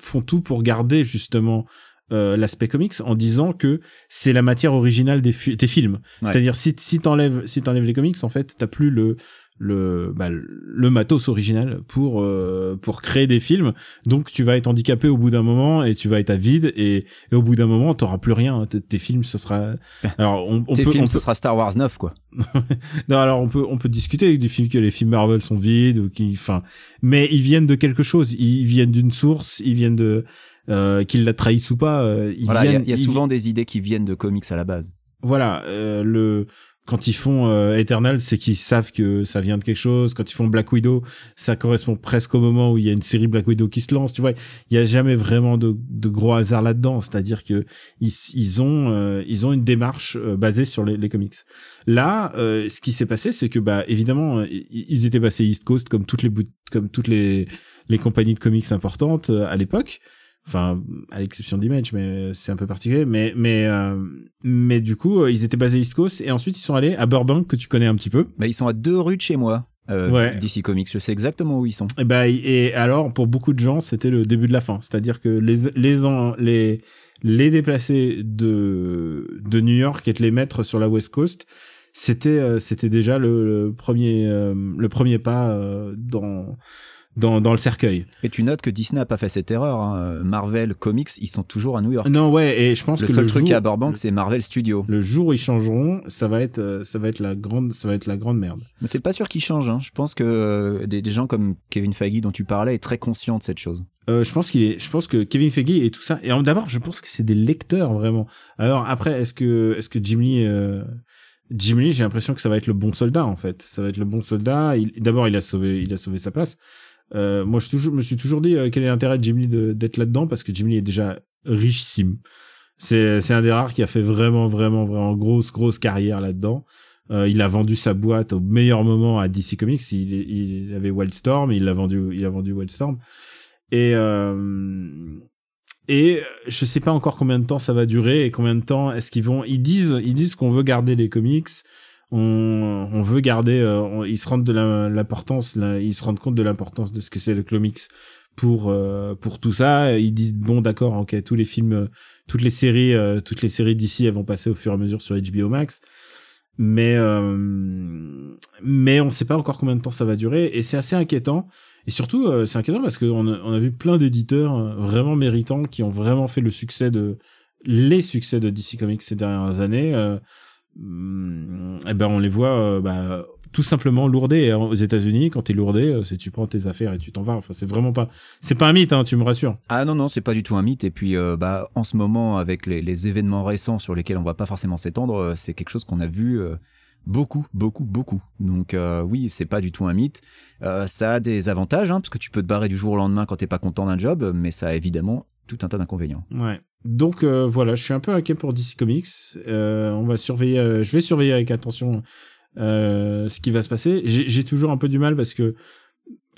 Speaker 4: font tout pour garder justement euh, l'aspect comics en disant que c'est la matière originale des, fi- des films.
Speaker 5: Ouais.
Speaker 4: C'est-à-dire si si t'enlèves si t'enlèves les comics, en fait, t'as plus le le bah, le matos original pour euh, pour créer des films donc tu vas être handicapé au bout d'un moment et tu vas être à vide et, et au bout d'un moment t'auras plus rien T- tes films ce sera alors on, on
Speaker 5: Tes
Speaker 4: peut,
Speaker 5: films,
Speaker 4: on
Speaker 5: ce
Speaker 4: peut-
Speaker 5: sera Star Wars 9, quoi.
Speaker 4: non alors on peut on peut discuter avec des films que les films Marvel sont vides ou qui enfin mais ils viennent de quelque chose ils viennent d'une source ils viennent de euh, qu'ils la trahissent ou pas euh, ils
Speaker 5: Voilà, il y a- il y a,
Speaker 4: ils-
Speaker 5: souvent des idées qui viennent de comics à la base.
Speaker 4: voilà euh, le quand ils font euh, Eternal c'est qu'ils savent que ça vient de quelque chose. Quand ils font Black Widow ça correspond presque au moment où il y a une série Black Widow qui se lance tu vois. Il y a jamais vraiment de, gros hasard là-dedans. C'est-à-dire que ils, ils ont euh, ils ont une démarche euh, basée sur les, les comics. Là euh, ce qui s'est passé c'est que bah évidemment ils étaient passés East Coast comme toutes les comme toutes les les compagnies de comics importantes euh, à l'époque enfin à l'exception d'Image mais c'est un peu particulier mais mais euh, mais du coup euh, ils étaient basés East Coast et ensuite ils sont allés à Burbank que tu connais un petit peu
Speaker 5: Bah, ils sont à deux rues de chez moi. Euh,
Speaker 4: Ouais.
Speaker 5: DC Comics, je sais exactement où ils sont.
Speaker 4: et ben et alors pour beaucoup de gens c'était le début de la fin c'est-à-dire que les les en- les les déplacés de de New York et de les mettre sur la West Coast c'était euh, c'était déjà le, le premier euh, le premier pas euh, dans dans dans le cercueil
Speaker 5: Et tu notes que Disney n'a pas fait cette erreur. hein. Marvel Comics, ils sont toujours à New York.
Speaker 4: non ouais et je pense
Speaker 5: le
Speaker 4: que
Speaker 5: seul
Speaker 4: le
Speaker 5: truc
Speaker 4: jour,
Speaker 5: à Burbank, c'est Marvel Studios.
Speaker 4: le jour où ils changeront ça va être euh, ça va être la grande ça va être la grande merde
Speaker 5: Mais c'est pas sûr qu'ils changent. Hein. Je pense que euh, des, des gens comme Kevin Feige dont tu parlais est très conscient de cette chose.
Speaker 4: Euh, je pense qu'il est, je pense que Kevin Feige et tout ça. Et d'abord, je pense que c'est des lecteurs vraiment. Alors après, est-ce que, est-ce que Jim Lee, euh, Jim Lee, j'ai l'impression que ça va être le bon soldat en fait. Ça va être le bon soldat. D'abord, il a sauvé, il a sauvé sa place. Euh, moi, je toujours, me suis toujours dit euh, quel est l'intérêt de Jim Lee d'être là-dedans parce que Jim Lee est déjà richissime. C'est, un des rares qui a fait vraiment, vraiment, vraiment grosse, grosse carrière là-dedans. Euh, il a vendu sa boîte au meilleur moment à DC Comics. Il, il avait Wildstorm, il a vendu, il a vendu Wildstorm. Et euh, et je sais pas encore combien de temps ça va durer et combien de temps est-ce qu'ils vont. Ils disent, ils disent qu'on veut garder les comics. On, on veut garder. euh, ils se rendent de l'importance. Ils se rendent compte de l'importance de ce que c'est le comics pour euh, pour tout ça. Ils disent bon d'accord, ok, tous les films, toutes les séries, euh, toutes les séries d'ici, elles vont passer au fur et à mesure sur HBO Max. mais euh, mais on sait pas encore combien de temps ça va durer et c'est assez inquiétant. Et surtout, euh, c'est inquiétant parce qu'on a, on a vu plein d'éditeurs vraiment méritants qui ont vraiment fait le succès de les succès de DC Comics ces dernières années. Euh, et ben on les voit euh, bah, tout simplement lourder Et aux États-Unis. Quand t'es lourdé, euh, c'est tu prends tes affaires et tu t'en vas. Enfin, c'est vraiment pas, c'est pas un mythe, hein, tu me rassures.
Speaker 5: Ah non, non, c'est pas du tout un mythe. Et puis, euh, bah, en ce moment, avec les, les événements récents sur lesquels on va pas forcément s'étendre, c'est quelque chose qu'on a vu euh, beaucoup, beaucoup, beaucoup. Donc euh, oui, c'est pas du tout un mythe. Ça a des avantages, hein, parce que tu peux te barrer du jour au lendemain quand t'es pas content d'un job, mais ça a évidemment tout un tas d'inconvénients.
Speaker 4: Ouais. Donc euh, voilà, je suis un peu inquiet pour DC Comics. Euh, on va surveiller, euh, je vais surveiller avec attention ce qui va se passer. J'ai toujours un peu du mal parce que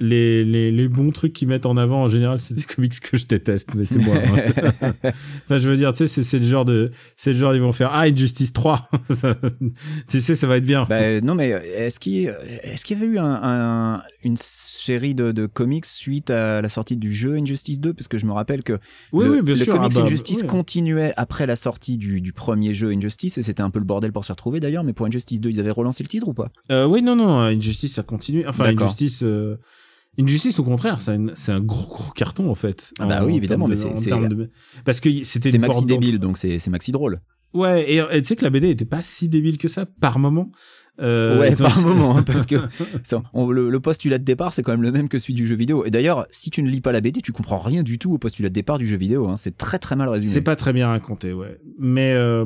Speaker 4: les, les, les bons trucs qu'ils mettent en avant en général, c'est des comics que je déteste, mais c'est moi. hein. enfin, je veux dire, tu sais, c'est le genre de, c'est le genre ils vont faire ah Injustice 3. tu sais, ça va être bien.
Speaker 5: Bah, non, mais est-ce qu'il est qu'il y avait eu un, un- une série de, de comics suite à la sortie du jeu Injustice 2 Parce que je me rappelle que
Speaker 4: oui,
Speaker 5: le,
Speaker 4: oui, bien
Speaker 5: le
Speaker 4: sûr.
Speaker 5: comics
Speaker 4: ah bah,
Speaker 5: Injustice
Speaker 4: ouais.
Speaker 5: continuait après la sortie du, du premier jeu Injustice et c'était un peu le bordel pour s'y retrouver d'ailleurs. Mais pour Injustice 2, ils avaient relancé le titre ou pas?
Speaker 4: Euh, oui, non, non, Injustice, ça continue. Enfin. Injustice, euh, Injustice, au contraire, c'est un, gros, gros carton, en fait.
Speaker 5: Ah bah
Speaker 4: En-
Speaker 5: oui,
Speaker 4: en
Speaker 5: évidemment, mais c'est-
Speaker 4: de- Parce que c'était
Speaker 5: C'est maxi débile, donc c'est maxi drôle.
Speaker 4: Ouais, et tu sais que la BD était pas si débile que ça, par moment. Euh,
Speaker 5: ouais, par moment, hein, parce que ça, on- le, le postulat de départ, c'est quand même le même que celui du jeu vidéo. Et d'ailleurs, si tu ne lis pas la BD, tu comprends rien du tout au postulat de départ du jeu vidéo. hein. C'est très très mal résumé.
Speaker 4: C'est pas très bien raconté, ouais. Mais, euh,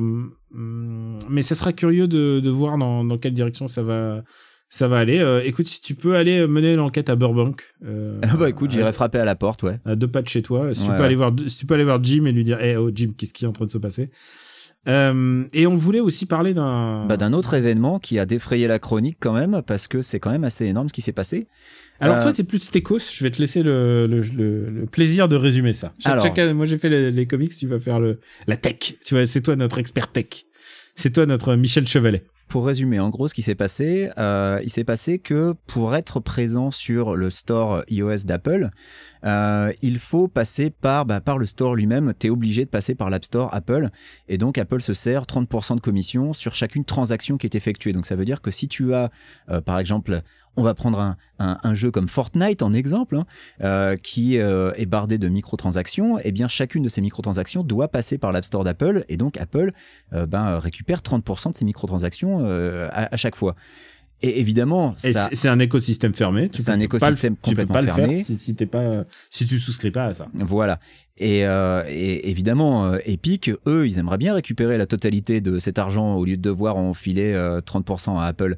Speaker 4: hum, mais ça sera curieux de, de voir dans, dans quelle direction ça va, ça va aller. Euh, écoute, si tu peux aller mener l'enquête à Burbank. Euh,
Speaker 5: Ah bah écoute, j'irai frapper à la porte, ouais.
Speaker 4: à deux pas de chez toi. Si tu peux
Speaker 5: ouais.
Speaker 4: aller voir, si tu peux aller voir Jim et lui dire, eh oh Jim, qu'est-ce qui est en train de se passer? Euh, et on voulait aussi parler d'un.
Speaker 5: Bah, d'un autre événement qui a défrayé la chronique quand même, parce que c'est quand même assez énorme ce qui s'est passé.
Speaker 4: Alors
Speaker 5: Euh,
Speaker 4: toi, t'es plus techos. Je vais te laisser le, le, le, le plaisir de résumer ça.
Speaker 5: Alors.
Speaker 4: moi, j'ai fait les, les comics. Tu vas faire le la tech. Tu vois, c'est toi notre expert tech. C'est toi notre Michel Chevalet.
Speaker 5: Pour résumer, en gros, ce qui s'est passé, euh, il s'est passé que pour être présent sur le store iOS d'Apple, euh, il faut passer par, bah, le store lui-même. Tu es obligé de passer par l'App Store Apple. Et donc, Apple se sert 30% de commission sur chacune transaction qui est effectuée. Donc, ça veut dire que si tu as, euh, par exemple, on va prendre un, un, un jeu comme Fortnite en exemple, hein, euh, qui euh, est bardé de microtransactions, et bien chacune de ces microtransactions doit passer par l'App Store d'Apple, et donc Apple euh, ben, récupère 30% de ces microtransactions euh, à, à chaque fois. Et évidemment,
Speaker 4: c'est- un écosystème fermé.
Speaker 5: C'est un
Speaker 4: pas le-
Speaker 5: écosystème
Speaker 4: tu peux
Speaker 5: complètement
Speaker 4: pas le
Speaker 5: fermé.
Speaker 4: faire si, si t'es pas, si tu souscris pas à ça.
Speaker 5: Voilà. Et, euh, et évidemment, euh, Epic, eux, ils aimeraient bien récupérer la totalité de cet argent au lieu de devoir en filer euh, 30% à Apple.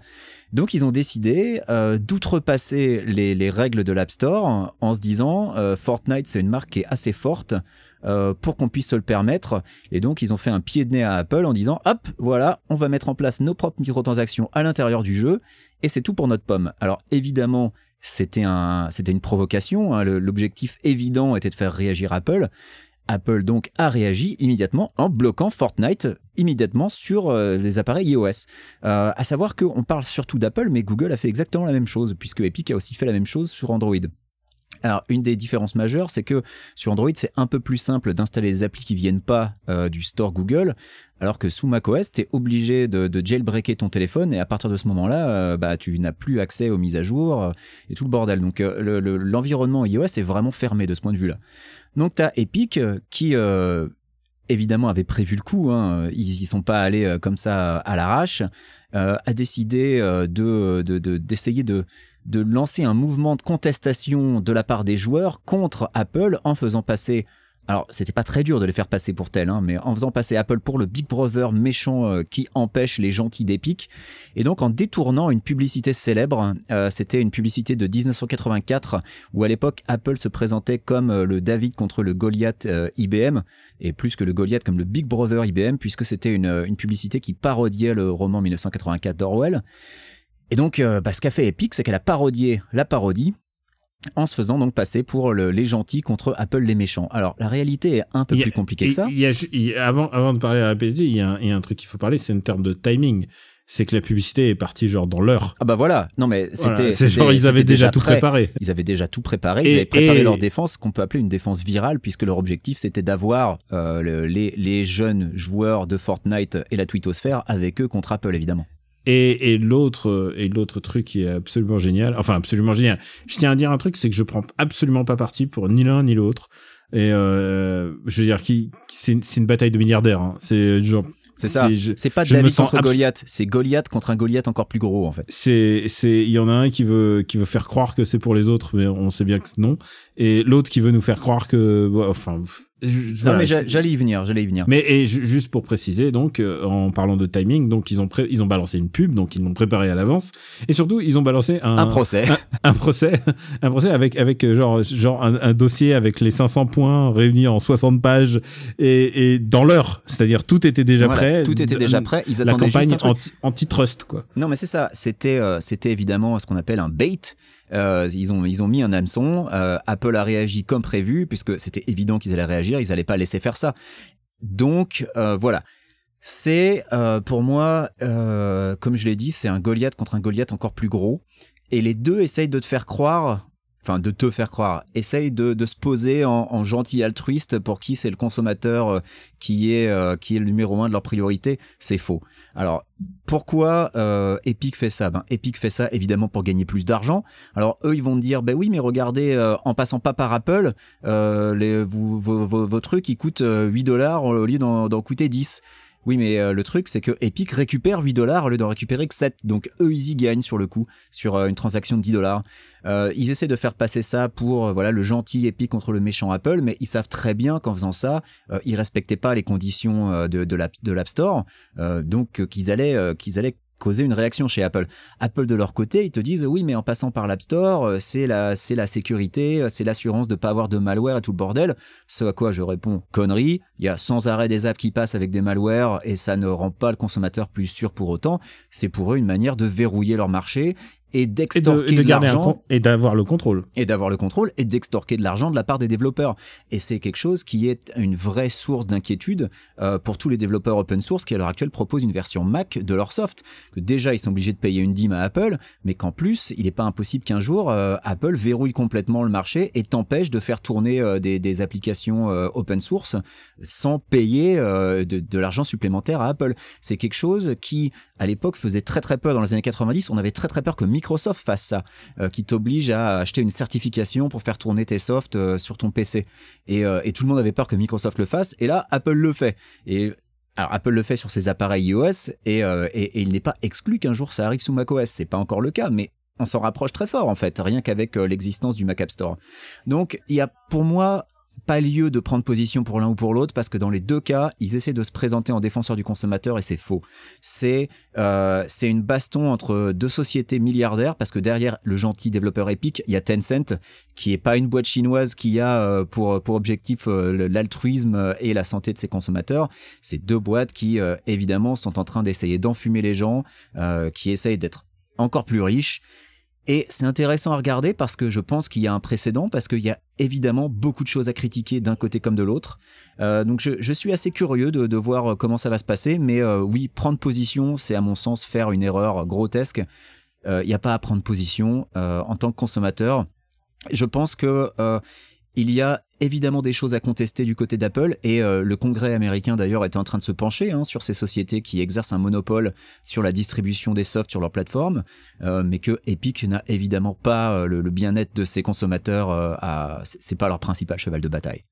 Speaker 5: Donc, ils ont décidé euh, d'outrepasser les, les règles de l'App Store en se disant euh, Fortnite, c'est une marque qui est assez forte. euh, pour qu'on puisse se le permettre. Et donc, ils ont fait un pied de nez à Apple en disant, hop, voilà, on va mettre en place nos propres microtransactions à l'intérieur du jeu, et c'est tout pour notre pomme. Alors, évidemment, c'était un, c'était une provocation. hein. L'objectif évident était de faire réagir Apple. Apple donc a réagi immédiatement en bloquant Fortnite immédiatement sur euh, les appareils iOS. Euh, à savoir qu'on parle surtout d'Apple, mais Google a fait exactement la même chose, puisque Epic a aussi fait la même chose sur Android. Alors, une des différences majeures, c'est que sur Android, c'est un peu plus simple d'installer les applis qui viennent pas euh, du store Google, alors que sous macOS, tu obligé de, de jailbreaker ton téléphone et à partir de ce moment-là, euh, bah, tu n'as plus accès aux mises à jour euh, et tout le bordel. Donc, euh, le- le- l'environnement iOS est vraiment fermé de ce point de vue-là. Donc, tu as Epic qui, évidemment, avait prévu le coup. Hein, ils y sont pas allés comme ça à l'arrache. a décidé de de- de- d'essayer de, de lancer un mouvement de contestation de la part des joueurs contre Apple en faisant passer alors, c'était pas très dur de les faire passer pour tel, hein, mais en faisant passer Apple pour le Big Brother méchant euh, qui empêche les gentils d'Epic, et donc en détournant une publicité célèbre, euh, c'était une publicité de 1984, où à l'époque Apple se présentait comme euh, le David contre le Goliath IBM, et plus que le Goliath comme le Big Brother IBM, puisque c'était une, une publicité qui parodiait le roman 1984 d'Orwell. Et donc, bah, ce qu'a fait Epic, c'est qu'elle a parodié la parodie, en se faisant donc passer pour le- les gentils contre Apple les méchants. Alors la réalité est un peu
Speaker 4: a-
Speaker 5: plus compliquée que ça.
Speaker 4: il y a ju- il y a- avant, avant de parler à la PSD, il y, a un, il y a un truc qu'il faut parler, c'est en termes de timing. C'est que la publicité est partie genre dans l'heure.
Speaker 5: Ah bah voilà, non mais
Speaker 4: Voilà,
Speaker 5: c'était
Speaker 4: c'est genre ils avaient déjà, tout préparé.
Speaker 5: Ils avaient déjà tout préparé, ils
Speaker 4: Et-
Speaker 5: avaient préparé
Speaker 4: et-
Speaker 5: leur défense, qu'on peut appeler une défense virale, puisque leur objectif c'était d'avoir euh, le- les, les jeunes joueurs de Fortnite et la twittosphère avec eux contre Apple évidemment.
Speaker 4: Et, et l'autre et l'autre truc qui est absolument génial, enfin absolument génial. Je tiens à dire un truc, c'est que je prends absolument pas parti pour ni l'un ni l'autre. Et euh, je veux dire, qui, c'est une- c'est une bataille de milliardaires. hein. C'est genre.
Speaker 5: C'est ça. C'est pas David contre Goliath, c'est Goliath contre un Goliath encore plus gros en fait.
Speaker 4: c'est c'est il y en a un qui veut qui veut faire croire que c'est pour les autres mais on sait bien que non et l'autre qui veut nous faire croire que enfin voilà,
Speaker 5: mais
Speaker 4: je-
Speaker 5: j'a- j'allais y venir, j'allais y venir.
Speaker 4: mais et ju- juste pour préciser donc euh, en parlant de timing donc ils ont ils ont balancé une pub donc ils l'ont préparé à l'avance et surtout ils ont balancé un
Speaker 5: un procès.
Speaker 4: un procès un procès avec avec euh, genre genre un, un dossier avec les 500 points réunis en 60 pages et, et dans l'heure c'est-à-dire tout était déjà
Speaker 5: Voilà,
Speaker 4: prêt
Speaker 5: Tout était déjà prêt. Ils
Speaker 4: la
Speaker 5: attendaient juste
Speaker 4: campagne
Speaker 5: un truc.
Speaker 4: anti- antitrust quoi
Speaker 5: Non, mais c'est ça. C'était, euh, c'était évidemment ce qu'on appelle un bait. Euh, ils ont, ils ont mis un hameçon. Euh, Apple a réagi comme prévu, puisque c'était évident qu'ils allaient réagir. Ils allaient pas laisser faire ça. Donc euh, voilà. C'est euh, pour moi, euh, comme je l'ai dit, c'est un Goliath contre un Goliath encore plus gros. Et les deux essayent de te faire croire, de te faire croire, essayent de, se poser en, en gentil altruiste pour qui c'est le consommateur euh, qui est euh, qui est le numéro un de leur priorité. C'est faux. Alors pourquoi euh, Epic fait ça? Ben, Epic fait ça évidemment pour gagner plus d'argent. Alors eux ils vont dire ben oui mais regardez en passant pas par Apple, les, vos, vos, vos trucs ils coûtent euh, 8 dollars au lieu d'en coûter 10. Oui, mais euh, le truc, c'est que Epic récupère 8 dollars au lieu d'en récupérer que 7. Donc, eux, ils y gagnent sur le coup, sur euh, une transaction de 10 dollars. Euh, ils essaient de faire passer ça pour voilà le gentil Epic contre le méchant Apple, mais ils savent très bien qu'en faisant ça, ils respectaient pas les conditions de, de l'App Store, donc qu'ils allaient qu'ils allaient causer une réaction chez Apple. Apple de leur côté, ils te disent oui, mais en passant par l'App Store, euh, c'est la sécurité, euh, c'est l'assurance de pas avoir de malware et tout le bordel. Ce à quoi je réponds connerie. Il y a sans arrêt des apps qui passent avec des malwares et ça ne rend pas le consommateur plus sûr pour autant. C'est pour eux une manière de verrouiller leur marché et
Speaker 4: et de,
Speaker 5: d'extorquer
Speaker 4: de
Speaker 5: l'argent
Speaker 4: et d'avoir le contrôle
Speaker 5: et d'avoir le contrôle et d'extorquer de l'argent de la part des développeurs. Et c'est quelque chose qui est une vraie source d'inquiétude euh, pour tous les développeurs open source qui à l'heure actuelle proposent une version Mac de leur soft. Que déjà ils sont obligés de payer une dîme à Apple, mais qu'en plus il n'est pas impossible qu'un jour euh, Apple verrouille complètement le marché et t'empêche de faire tourner euh, des, des applications open source sans payer de, de l'argent supplémentaire à Apple. C'est quelque chose qui à l'époque faisait très très peur dans les années 90. On avait très très peur que Microsoft fasse ça euh, qui t'oblige à acheter une certification pour faire tourner tes softs euh, sur ton PC. Et, euh, et tout le monde avait peur que Microsoft le fasse, et là, Apple le fait. Alors Apple le fait sur ses appareils iOS, et, il n'est pas exclu qu'un jour ça arrive sous macOS. C'est pas encore le cas, mais on s'en rapproche très fort en fait, rien qu'avec l'existence du Mac App Store. Donc il y a pour moi pas lieu de prendre position pour l'un ou pour l'autre parce que dans les deux cas, ils essaient de se présenter en défenseur du consommateur et c'est faux. C'est euh, une baston entre deux sociétés milliardaires parce que derrière le gentil développeur Epic, il y a Tencent qui est pas une boîte chinoise qui a euh, pour pour objectif euh, l'altruisme euh, et la santé de ses consommateurs. C'est deux boîtes qui évidemment sont en train d'essayer d'enfumer les gens, qui essayent d'être encore plus riches. Et c'est intéressant à regarder parce que je pense qu'il y a un précédent, parce qu'il y a évidemment beaucoup de choses à critiquer d'un côté comme de l'autre. Euh, donc je, suis assez curieux de, voir comment ça va se passer, mais euh, oui, prendre position, c'est à mon sens faire une erreur grotesque. Euh, Il n'y a pas à prendre position euh, en tant que consommateur. Je pense que euh, il y a évidemment des choses à contester du côté d'Apple et euh, le Congrès américain d'ailleurs est en train de se pencher hein, sur ces sociétés qui exercent un monopole sur la distribution des softs sur leur plateforme, euh, mais que Epic n'a évidemment pas euh, le, bien-être de ses consommateurs c'est pas leur principal cheval de bataille.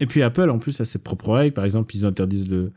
Speaker 4: Et puis Apple, en plus, a ses propres règles. Par exemple, ils interdisent le,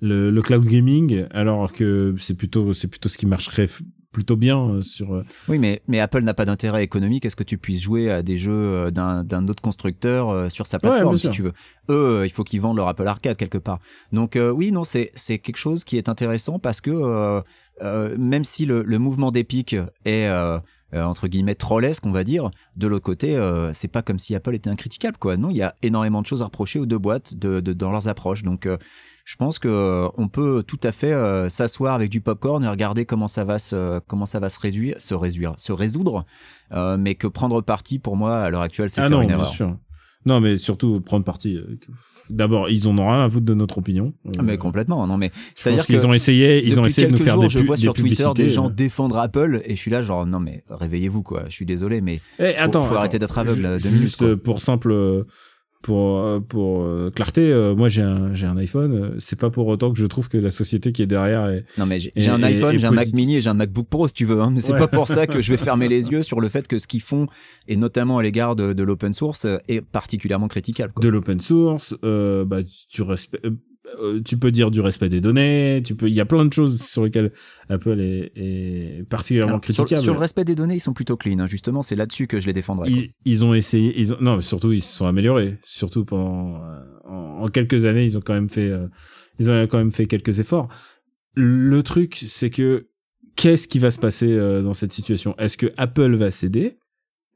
Speaker 4: le, le cloud gaming, alors que c'est plutôt, c'est plutôt ce qui marcherait plutôt bien euh, sur. euh,
Speaker 5: Oui, mais, mais Apple n'a pas d'intérêt économique à ce que tu puisses jouer à des jeux euh, d'un autre constructeur sur sa plateforme, si tu veux. Eux, il faut qu'ils vendent leur Apple Arcade quelque part. Donc euh, oui, non, c'est quelque chose qui est intéressant parce que euh, euh, même si le, le mouvement d'Epic est euh, entre guillemets trollesque, on va dire, de l'autre côté, euh, c'est pas comme si Apple était incritiquable, quoi. Non, il y a énormément de choses à reprocher aux deux boîtes de, de- dans leurs approches. Donc euh, je pense que euh, on peut tout à fait euh, s'asseoir avec du popcorn et regarder comment ça va se comment ça va se réduire, se réduire, se résoudre, euh, mais que prendre parti pour moi à l'heure actuelle c'est
Speaker 4: Ah
Speaker 5: faire
Speaker 4: non,
Speaker 5: une
Speaker 4: bien
Speaker 5: erreur.
Speaker 4: sûr. Non, mais surtout prendre parti. euh, D'abord, ils en ont rien à foutre de notre opinion. Euh,
Speaker 5: Mais complètement, non mais
Speaker 4: je
Speaker 5: c'est-à-dire
Speaker 4: pense qu'ils ont essayé, ils ont essayé de nous faire
Speaker 5: jours,
Speaker 4: des,
Speaker 5: je vois
Speaker 4: des
Speaker 5: sur Twitter des gens
Speaker 4: euh.
Speaker 5: défendre Apple et je suis là genre non mais réveillez-vous quoi. Je suis désolé mais
Speaker 4: Eh,
Speaker 5: faut-
Speaker 4: attends,
Speaker 5: faut arrêter d'être aveugle, minutes,
Speaker 4: Juste euh, pour simple, euh, pour euh, pour euh, clarté, euh, moi j'ai un j'ai un iPhone. euh, c'est pas pour autant que je trouve que la société qui est derrière est
Speaker 5: Non mais j'ai un iPhone, j'ai un Mac. Mini et j'ai un MacBook Pro si tu veux. Hein, mais c'est
Speaker 4: Ouais.
Speaker 5: pas pour ça que je vais fermer les yeux sur le fait que ce qu'ils font, et notamment à l'égard de, de l'open source, euh, est particulièrement critiquable. Quoi.
Speaker 4: de l'open source. euh, bah tu respect, euh, tu peux dire du respect des données. Tu peux, il y a plein de choses sur lesquelles Apple est, est particulièrement
Speaker 5: Alors, sur,
Speaker 4: critiquable.
Speaker 5: sur le respect des données, ils sont plutôt clean. hein. Justement, c'est là-dessus que je les défendrai.
Speaker 4: ils, ils ont essayé, ils ont, non, mais surtout ils se sont améliorés. Surtout pendant, euh, en, en quelques années, ils ont quand même fait, euh, ils ont quand même fait quelques efforts. Le truc, c'est que qu'est-ce qui va se passer euh, dans cette situation? Est-ce que Apple va céder?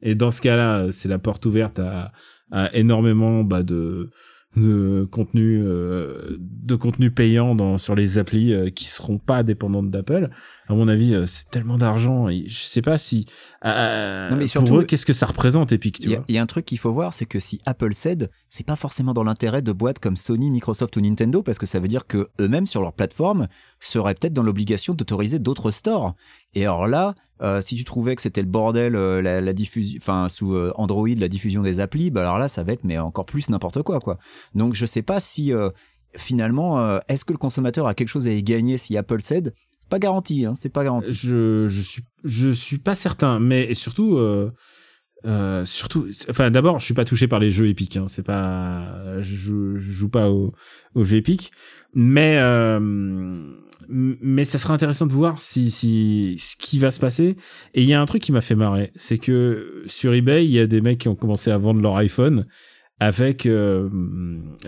Speaker 4: Et dans ce cas-là, c'est la porte ouverte à, à énormément bah, de de contenu euh, de contenu payant dans sur les applis euh, qui seront pas dépendantes d'Apple. À mon avis, euh, c'est tellement d'argent. et Je sais pas si euh,
Speaker 5: Non, mais
Speaker 4: pour eux, qu'est-ce que ça représente Epic, tu
Speaker 5: Il y, a,
Speaker 4: vois
Speaker 5: il y a un truc qu'il faut voir, c'est que si Apple cède, c'est pas forcément dans l'intérêt de boîtes comme Sony, Microsoft ou Nintendo, parce que ça veut dire que eux-mêmes sur leur plateforme seraient peut-être dans l'obligation d'autoriser d'autres stores. Et alors là, euh, si tu trouvais que c'était le bordel, euh, la, la diffusion, enfin sous euh, Android, la diffusion des applis, bah alors là, ça va être mais encore plus n'importe quoi, quoi. Donc je sais pas si euh, finalement, euh, est-ce que le consommateur a quelque chose à y gagner si Apple cède? Pas garanti, hein, c'est pas garanti.
Speaker 4: je je suis je suis pas certain mais surtout euh, euh, surtout enfin d'abord je suis pas touché par les jeux épiques hein, c'est pas je joue, je joue pas aux aux jeux épiques mais euh, mais ça serait intéressant de voir si si ce qui va se passer et il y a un truc qui m'a fait marrer c'est que sur eBay il y a des mecs qui ont commencé à vendre leur iPhone avec euh,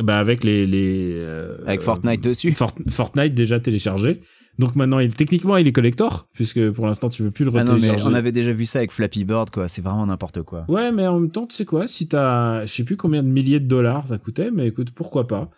Speaker 4: bah avec les les euh,
Speaker 5: Avec Fortnite dessus.
Speaker 4: Fort- Fortnite déjà téléchargé. Donc maintenant, il, techniquement, il est collector, puisque pour l'instant, tu veux plus le
Speaker 5: Ah non, mais on avait déjà vu ça avec Flappy Bird, quoi. C'est vraiment n'importe quoi.
Speaker 4: Ouais, mais en même temps, tu sais quoi, si t'as, je sais plus combien de milliers de dollars ça coûtait, mais écoute, pourquoi pas.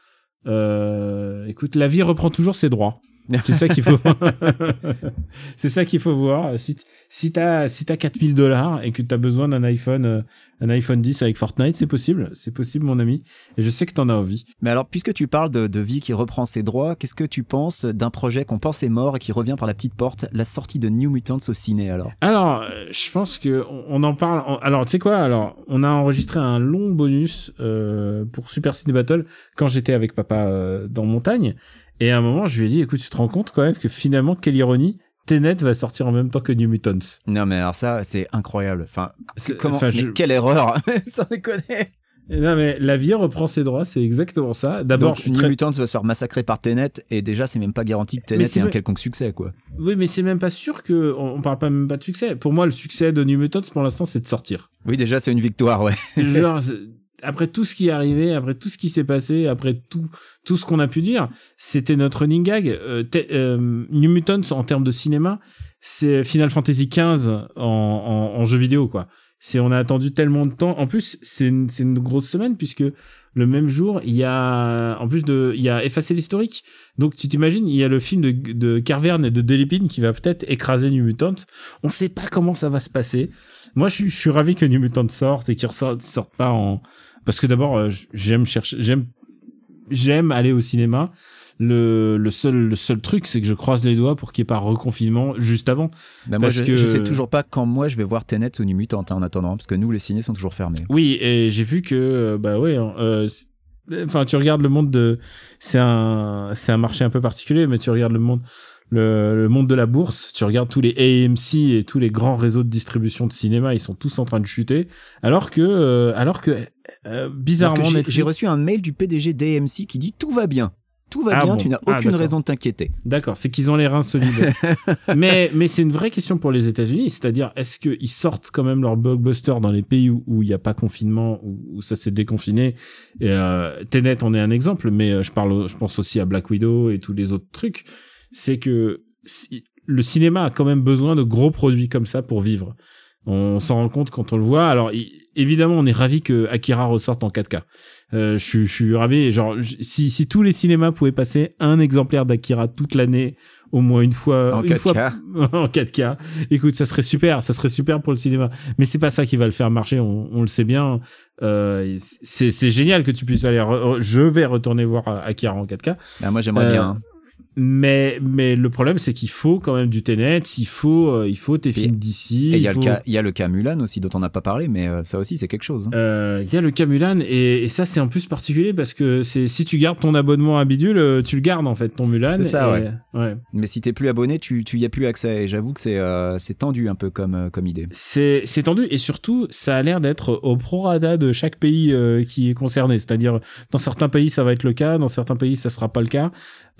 Speaker 4: Euh, écoute, la vie reprend toujours ses droits. C'est ça qu'il faut. c'est ça qu'il faut voir. Si t'as si t'as 4000 dollars et que t'as besoin d'un iPhone euh, un iPhone 10 avec Fortnite, c'est possible, c'est possible mon ami. Et je sais que t'en as envie.
Speaker 5: Mais alors, puisque tu parles de, de vie qui reprend ses droits, qu'est-ce que tu penses d'un projet qu'on pensait mort et qui revient par la petite porte, la sortie de New Mutants au ciné alors?
Speaker 4: Alors, euh, je pense que on, on en parle. alors, tu sais quoi? Alors, on a enregistré un long bonus euh, pour Super Ciné Battle quand j'étais avec papa euh, dans montagne. Et à un moment, je lui ai dit, écoute, tu te rends compte quand même que finalement, quelle ironie, Tenet va sortir en même temps que New Mutants.
Speaker 5: Non, mais alors ça, c'est incroyable. Enfin, comment
Speaker 4: enfin,
Speaker 5: mais
Speaker 4: je-
Speaker 5: Quelle erreur Sans déconner
Speaker 4: Non, mais la vie reprend ses droits, c'est exactement ça. D'abord,
Speaker 5: New
Speaker 4: très...
Speaker 5: Mutants va se faire massacrer par Tenet, et déjà, c'est même pas garanti que Tenet ait un quelconque succès, quoi.
Speaker 4: Oui, mais c'est même pas sûr que on, parle pas même pas de succès. Pour moi, le succès de New Mutants, pour l'instant, c'est de sortir.
Speaker 5: Oui, déjà, c'est une victoire, ouais.
Speaker 4: Genre, après tout ce qui est arrivé, après tout ce qui s'est passé, après tout, tout ce qu'on a pu dire, c'était notre running gag. Euh, euh, New Mutants, en termes de cinéma, c'est Final Fantasy XV en, jeu vidéo, quoi. C'est, on a attendu tellement de temps. En plus, c'est une, une grosse semaine puisque le même jour, il y a, en plus de, il y a effacé l'historique. Donc, tu t'imagines, il y a le film de, de Carverne et de Delépine qui va peut-être écraser New Mutants. On sait pas comment ça va se passer. Moi, je je suis ravi que New Mutants sorte et qu'il ressorte, sorte pas en, parce que d'abord, euh, j'aime chercher, j'aime, j'aime aller au cinéma. Le, le seul, le seul truc, c'est que je croise les doigts pour qu'il n'y ait pas reconfinement juste avant.
Speaker 5: Moi,
Speaker 4: Parce
Speaker 5: je,
Speaker 4: que-
Speaker 5: je sais toujours pas quand moi je vais voir Tenet ou New hein, en attendant, parce que nous, les ciné sont toujours fermés.
Speaker 4: Oui, et j'ai vu que, euh, bah ouais, euh, c'est- enfin, tu regardes le monde de, c'est un, c'est un marché un peu particulier, mais tu regardes le monde, le, le monde de la bourse, tu regardes tous les AMC et tous les grands réseaux de distribution de cinéma, ils sont tous en train de chuter, alors que, euh, alors que, euh, bizarrement,
Speaker 5: j'ai- reçu un mail du PDG d'AMC qui dit tout va bien. Tout va
Speaker 4: Ah
Speaker 5: bien,
Speaker 4: bon.
Speaker 5: tu n'as
Speaker 4: Ah,
Speaker 5: aucune raison de t'inquiéter.
Speaker 4: D'accord, c'est qu'ils ont les reins solides. mais mais c'est une vraie question pour les États-Unis, c'est-à-dire est-ce qu'ils sortent quand même leur blockbuster dans les pays où où il n'y a pas confinement, où, où ça s'est déconfiné? Et euh, Tenet en est un exemple, mais euh, je parle, je pense aussi à Black Widow et tous les autres trucs. C'est que si- le cinéma a quand même besoin de gros produits comme ça pour vivre. On s'en rend compte quand on le voit. Alors évidemment, on est ravi que Akira ressorte en 4K. Euh, je, suis- je suis ravi. Genre, si, si tous les cinémas pouvaient passer un exemplaire d'Akira toute l'année, au moins une fois,
Speaker 5: En
Speaker 4: une
Speaker 5: 4K.
Speaker 4: fois en 4K, écoute, ça serait super. Ça serait super pour le cinéma. Mais c'est pas ça qui va le faire marcher. On, on le sait bien. Euh, c'est génial que tu puisses aller. re- Je vais retourner voir Akira en 4K.
Speaker 5: Bah, moi, j'aimerais
Speaker 4: Euh,
Speaker 5: bien. hein.
Speaker 4: Mais, mais le problème, c'est qu'il faut quand même du Tenet, il faut, euh, il faut tes films d'ici.
Speaker 5: Et il y, a
Speaker 4: faut-
Speaker 5: le cas- il y a le cas Mulan aussi, dont on n'a pas parlé, mais euh, ça aussi, c'est quelque chose. hein.
Speaker 4: Euh, Il y a le cas Mulan et, et ça c'est en plus particulier parce que si tu gardes ton abonnement à Bidule, tu le gardes en fait ton Mulan.
Speaker 5: C'est ça,
Speaker 4: et- ouais.
Speaker 5: Mais si t'es plus abonné, tu, tu y as plus accès. Et j'avoue que c'est tendu un peu comme, comme idée.
Speaker 4: C'est tendu et surtout ça a l'air d'être au prorata de chaque pays qui est concerné. C'est-à-dire dans certains pays ça va être le cas, dans certains pays ça sera pas le cas.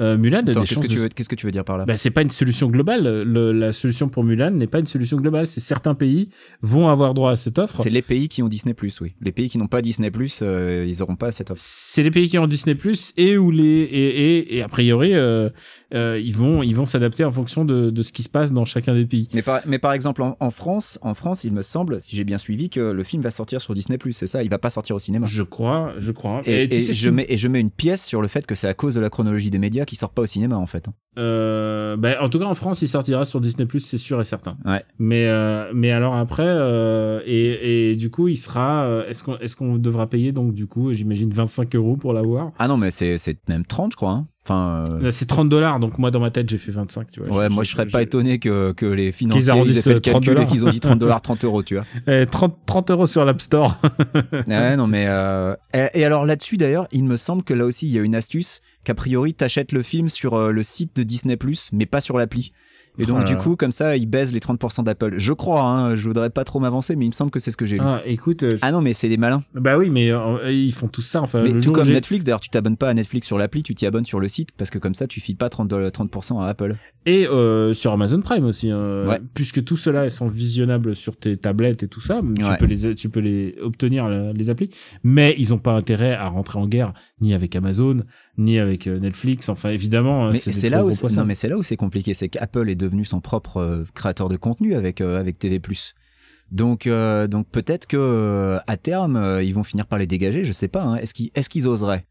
Speaker 4: Mulan
Speaker 5: qu'est-ce que, tu
Speaker 4: de-
Speaker 5: veux, qu'est-ce que tu veux dire par là?
Speaker 4: Bah, c'est pas une solution globale. Le- la solution pour Mulan n'est pas une solution globale. C'est certains pays vont avoir droit à cette offre.
Speaker 5: C'est les pays qui ont Disney+, oui. Les pays qui n'ont pas Disney+, euh, ils auront pas cette offre.
Speaker 4: c'est les pays qui ont Disney Plus et où les et, et, et a priori euh, euh, ils vont ils vont s'adapter en fonction de, de ce qui se passe dans chacun des pays.
Speaker 5: Mais par, mais par exemple, en, en France, en France, il me semble, si j'ai bien suivi, que le film va sortir sur Disney+, c'est ça? Il va pas sortir au cinéma.
Speaker 4: Je crois, je crois.
Speaker 5: Et,
Speaker 4: tu
Speaker 5: et
Speaker 4: sais,
Speaker 5: je mets, et je mets une pièce sur le fait que c'est à cause de la chronologie des médias qui sort pas au cinéma, en fait. hein.
Speaker 4: euh, bah, en tout cas en France, il sortira sur Disney Plus, c'est sûr et certain.
Speaker 5: Ouais.
Speaker 4: Mais euh, mais alors après euh, et, et du coup il sera euh, est-ce qu'on est-ce qu'on devra payer donc du coup j'imagine 25 euros pour l'avoir?
Speaker 5: Ah non, mais c'est c'est même 30, je crois. hein. Enfin, euh,
Speaker 4: C'est 30 dollars donc moi dans ma tête j'ai fait 25 tu vois.
Speaker 5: ouais, moi
Speaker 4: je-
Speaker 5: serais pas étonné que, que les financiers ils aient fait le
Speaker 4: euh, 30
Speaker 5: calcul et qu'ils ont dit 30 dollars, 30 euros, tu vois.
Speaker 4: Eh, 30 30 euros sur l'App Store.
Speaker 5: Ouais, non, mais. euh, Et, et alors là-dessus, d'ailleurs, il me semble que là aussi, il y a une astuce qu'a priori, t'achètes le film sur euh, le site de Disney, mais pas sur l'appli. Et donc,
Speaker 4: Oh
Speaker 5: du coup, comme ça, ils baisent les 30% d'Apple. Je crois, hein, je voudrais pas trop m'avancer, mais il me semble que c'est ce que j'ai lu.
Speaker 4: ah écoute, euh, je-
Speaker 5: Ah non, mais c'est des malins.
Speaker 4: bah oui mais euh, ils font tout ça enfin
Speaker 5: mais
Speaker 4: le
Speaker 5: tout comme Netflix, d'ailleurs, tu t'abonnes pas à Netflix sur l'appli, tu t'y abonnes sur le site, parce que comme ça, tu files pas 30, dollars- 30% à Apple.
Speaker 4: Et euh, sur Amazon Prime aussi, hein,
Speaker 5: Ouais.
Speaker 4: puisque tout cela sont visionnables sur tes tablettes et tout ça, tu
Speaker 5: Ouais.
Speaker 4: peux les tu peux les obtenir le- les applis, mais ils ont pas intérêt à rentrer en guerre ni avec Amazon ni avec euh, Netflix. Enfin évidemment,
Speaker 5: Mais
Speaker 4: c'est
Speaker 5: là, où non, mais c'est là où c'est compliqué, c'est qu'Apple est devenu son propre euh, créateur de contenu avec, avec TV+. Donc, euh, donc peut-être que à terme, ils vont finir par les dégager, je sais pas. hein. Est-ce qu'ils est-ce qu'ils oseraient?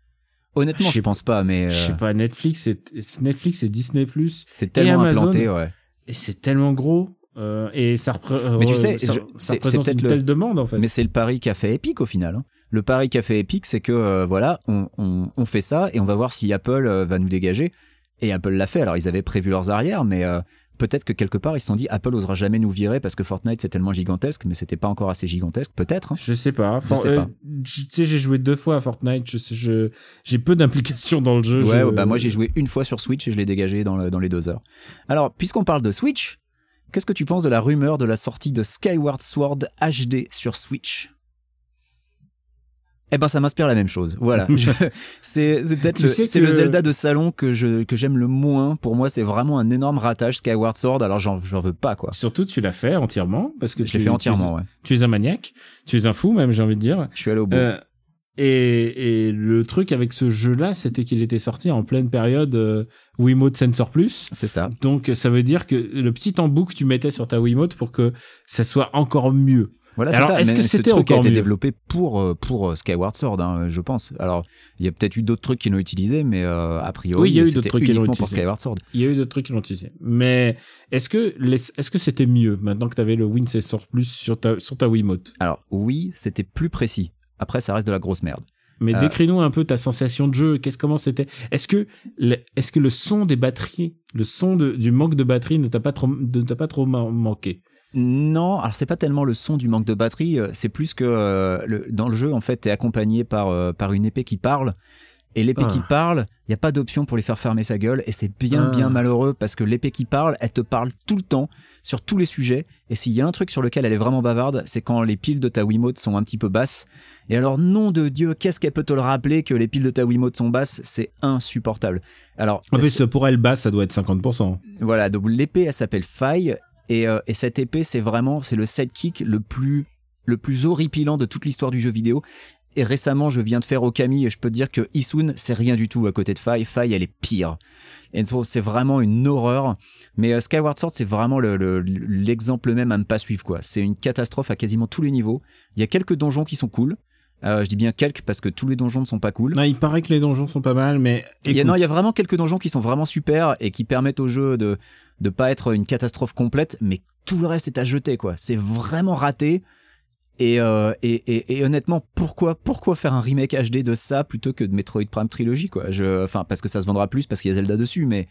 Speaker 5: Honnêtement,
Speaker 4: Je
Speaker 5: je pense pas, mais
Speaker 4: Je
Speaker 5: euh,
Speaker 4: sais pas, Netflix et Netflix et Disney Plus
Speaker 5: c'est tellement
Speaker 4: Amazon.
Speaker 5: implanté, ouais.
Speaker 4: et c'est tellement gros euh, et ça, repré-
Speaker 5: Mais tu
Speaker 4: euh,
Speaker 5: sais,
Speaker 4: ça,
Speaker 5: je-
Speaker 4: ça
Speaker 5: c'est-
Speaker 4: représente une telle
Speaker 5: le-
Speaker 4: demande en fait.
Speaker 5: Mais c'est le pari qu'a fait Epic au final. hein. Le pari qu'a fait Epic, c'est que euh, voilà, on, on, on fait ça et on va voir si Apple euh, va nous dégager. Et Apple l'a fait. Alors ils avaient prévu leurs arrières, mais euh, peut-être que quelque part ils se sont dit Apple osera jamais nous virer parce que Fortnite c'est tellement gigantesque, mais c'était pas encore assez gigantesque, peut-être. hein.
Speaker 4: Je sais pas.
Speaker 5: Je sais
Speaker 4: euh,
Speaker 5: pas.
Speaker 4: Tu sais, j'ai joué deux fois à Fortnite. Je sais, je j'ai peu d'implication dans le jeu.
Speaker 5: Ouais,
Speaker 4: je-
Speaker 5: bah moi j'ai joué une fois sur Switch et je l'ai dégagé dans, le- dans les deux heures. Alors, puisqu'on parle de Switch, qu'est-ce que tu penses de la rumeur de la sortie de Skyward Sword HD sur Switch? Eh ben, ça m'inspire la même chose. Voilà. C'est peut-être le,
Speaker 4: que-
Speaker 5: le Zelda de salon que je que j'aime le moins. Pour moi, c'est vraiment un énorme ratage Skyward Sword. Alors, j'en veux pas quoi.
Speaker 4: Surtout, tu l'as fait entièrement parce que
Speaker 5: Je
Speaker 4: tu
Speaker 5: l'ai fait
Speaker 4: tu-
Speaker 5: entièrement. Ouais.
Speaker 4: Tu, es un maniaque, tu es un fou même, j'ai envie de dire.
Speaker 5: Je suis allé au bout.
Speaker 4: Euh, et, et le truc avec ce jeu-là, c'était qu'il était sorti en pleine période euh, Wiimote Sensor Plus.
Speaker 5: c'est ça.
Speaker 4: Donc ça veut dire que le petit embout que tu mettais sur ta Wiimote pour que ça soit encore mieux.
Speaker 5: Voilà, c'est ça.
Speaker 4: est-ce que
Speaker 5: ce
Speaker 4: c'était
Speaker 5: truc a été
Speaker 4: mieux
Speaker 5: développé pour euh, pour euh, Skyward Sword, hein, je pense. Alors, il y a peut-être eu d'autres trucs qui l'ont utilisé, mais euh, a priori,
Speaker 4: Oui, il y a eu d'autres trucs qui l'ont
Speaker 5: pour
Speaker 4: utilisé.
Speaker 5: Skyward Sword.
Speaker 4: Il y a eu d'autres trucs qui l'ont utilisé. Mais est-ce que est-ce que c'était mieux maintenant que tu avais le Win Sensor Plus sur ta sur ta Wiimote?
Speaker 5: Alors, oui, c'était plus précis. Après, ça reste de la grosse merde.
Speaker 4: Mais
Speaker 5: Euh.
Speaker 4: décris-nous un peu ta sensation de jeu. Qu'est-ce comment c'était? Est-ce que le, est-ce que le son des batteries, le son de- du manque de batterie ne t'a pas trop ne t'a pas trop ma- manqué?
Speaker 5: Non, alors c'est pas tellement le son du manque de batterie, euh, c'est plus que euh, le- dans le jeu, en fait, t'es accompagné par, euh, par une épée qui parle. Et l'épée
Speaker 4: Ah.
Speaker 5: qui parle, il n'y a pas d'option pour lui faire fermer sa gueule. Et c'est bien,
Speaker 4: Ah.
Speaker 5: bien malheureux parce que l'épée qui parle, elle te parle tout le temps, sur tous les sujets. Et s'il y a un truc sur lequel elle est vraiment bavarde, c'est quand les piles de ta Wiimote sont un petit peu basses. Et alors, nom de Dieu, qu'est-ce qu'elle peut te le rappeler que les piles de ta Wiimote sont basses? C'est insupportable. Alors,
Speaker 4: En plus, pour elle basse, ça doit être 50%.
Speaker 5: voilà, donc l'épée, elle s'appelle Faille, et, euh, et cette épée, c'est vraiment, c'est le sidekick le plus, le plus horripilant de toute l'histoire du jeu vidéo. Et récemment, je viens de faire Okami, et je peux te dire que Isun, c'est rien du tout à côté de Faille. Faille, elle est pire. Et donc, c'est vraiment une horreur. Mais euh, Skyward Sword, c'est vraiment le- le- l'exemple même à ne pas suivre, quoi. C'est une catastrophe à quasiment tous les niveaux. Il y a quelques donjons qui sont cool. Euh, je dis bien quelques parce que tous les donjons ne sont pas cool.
Speaker 4: Non, il paraît que les donjons sont pas mal, mais
Speaker 5: Il y a, non, il y a vraiment quelques donjons qui sont vraiment super et qui permettent au jeu de de pas être une catastrophe complète, mais tout le reste est à jeter quoi. C'est vraiment raté. Et, euh, et, et, honnêtement, pourquoi, pourquoi faire un remake HD de ça plutôt que de Metroid Prime Trilogy quoi? Je, enfin, parce que ça se vendra plus, parce qu'il y a Zelda dessus, mais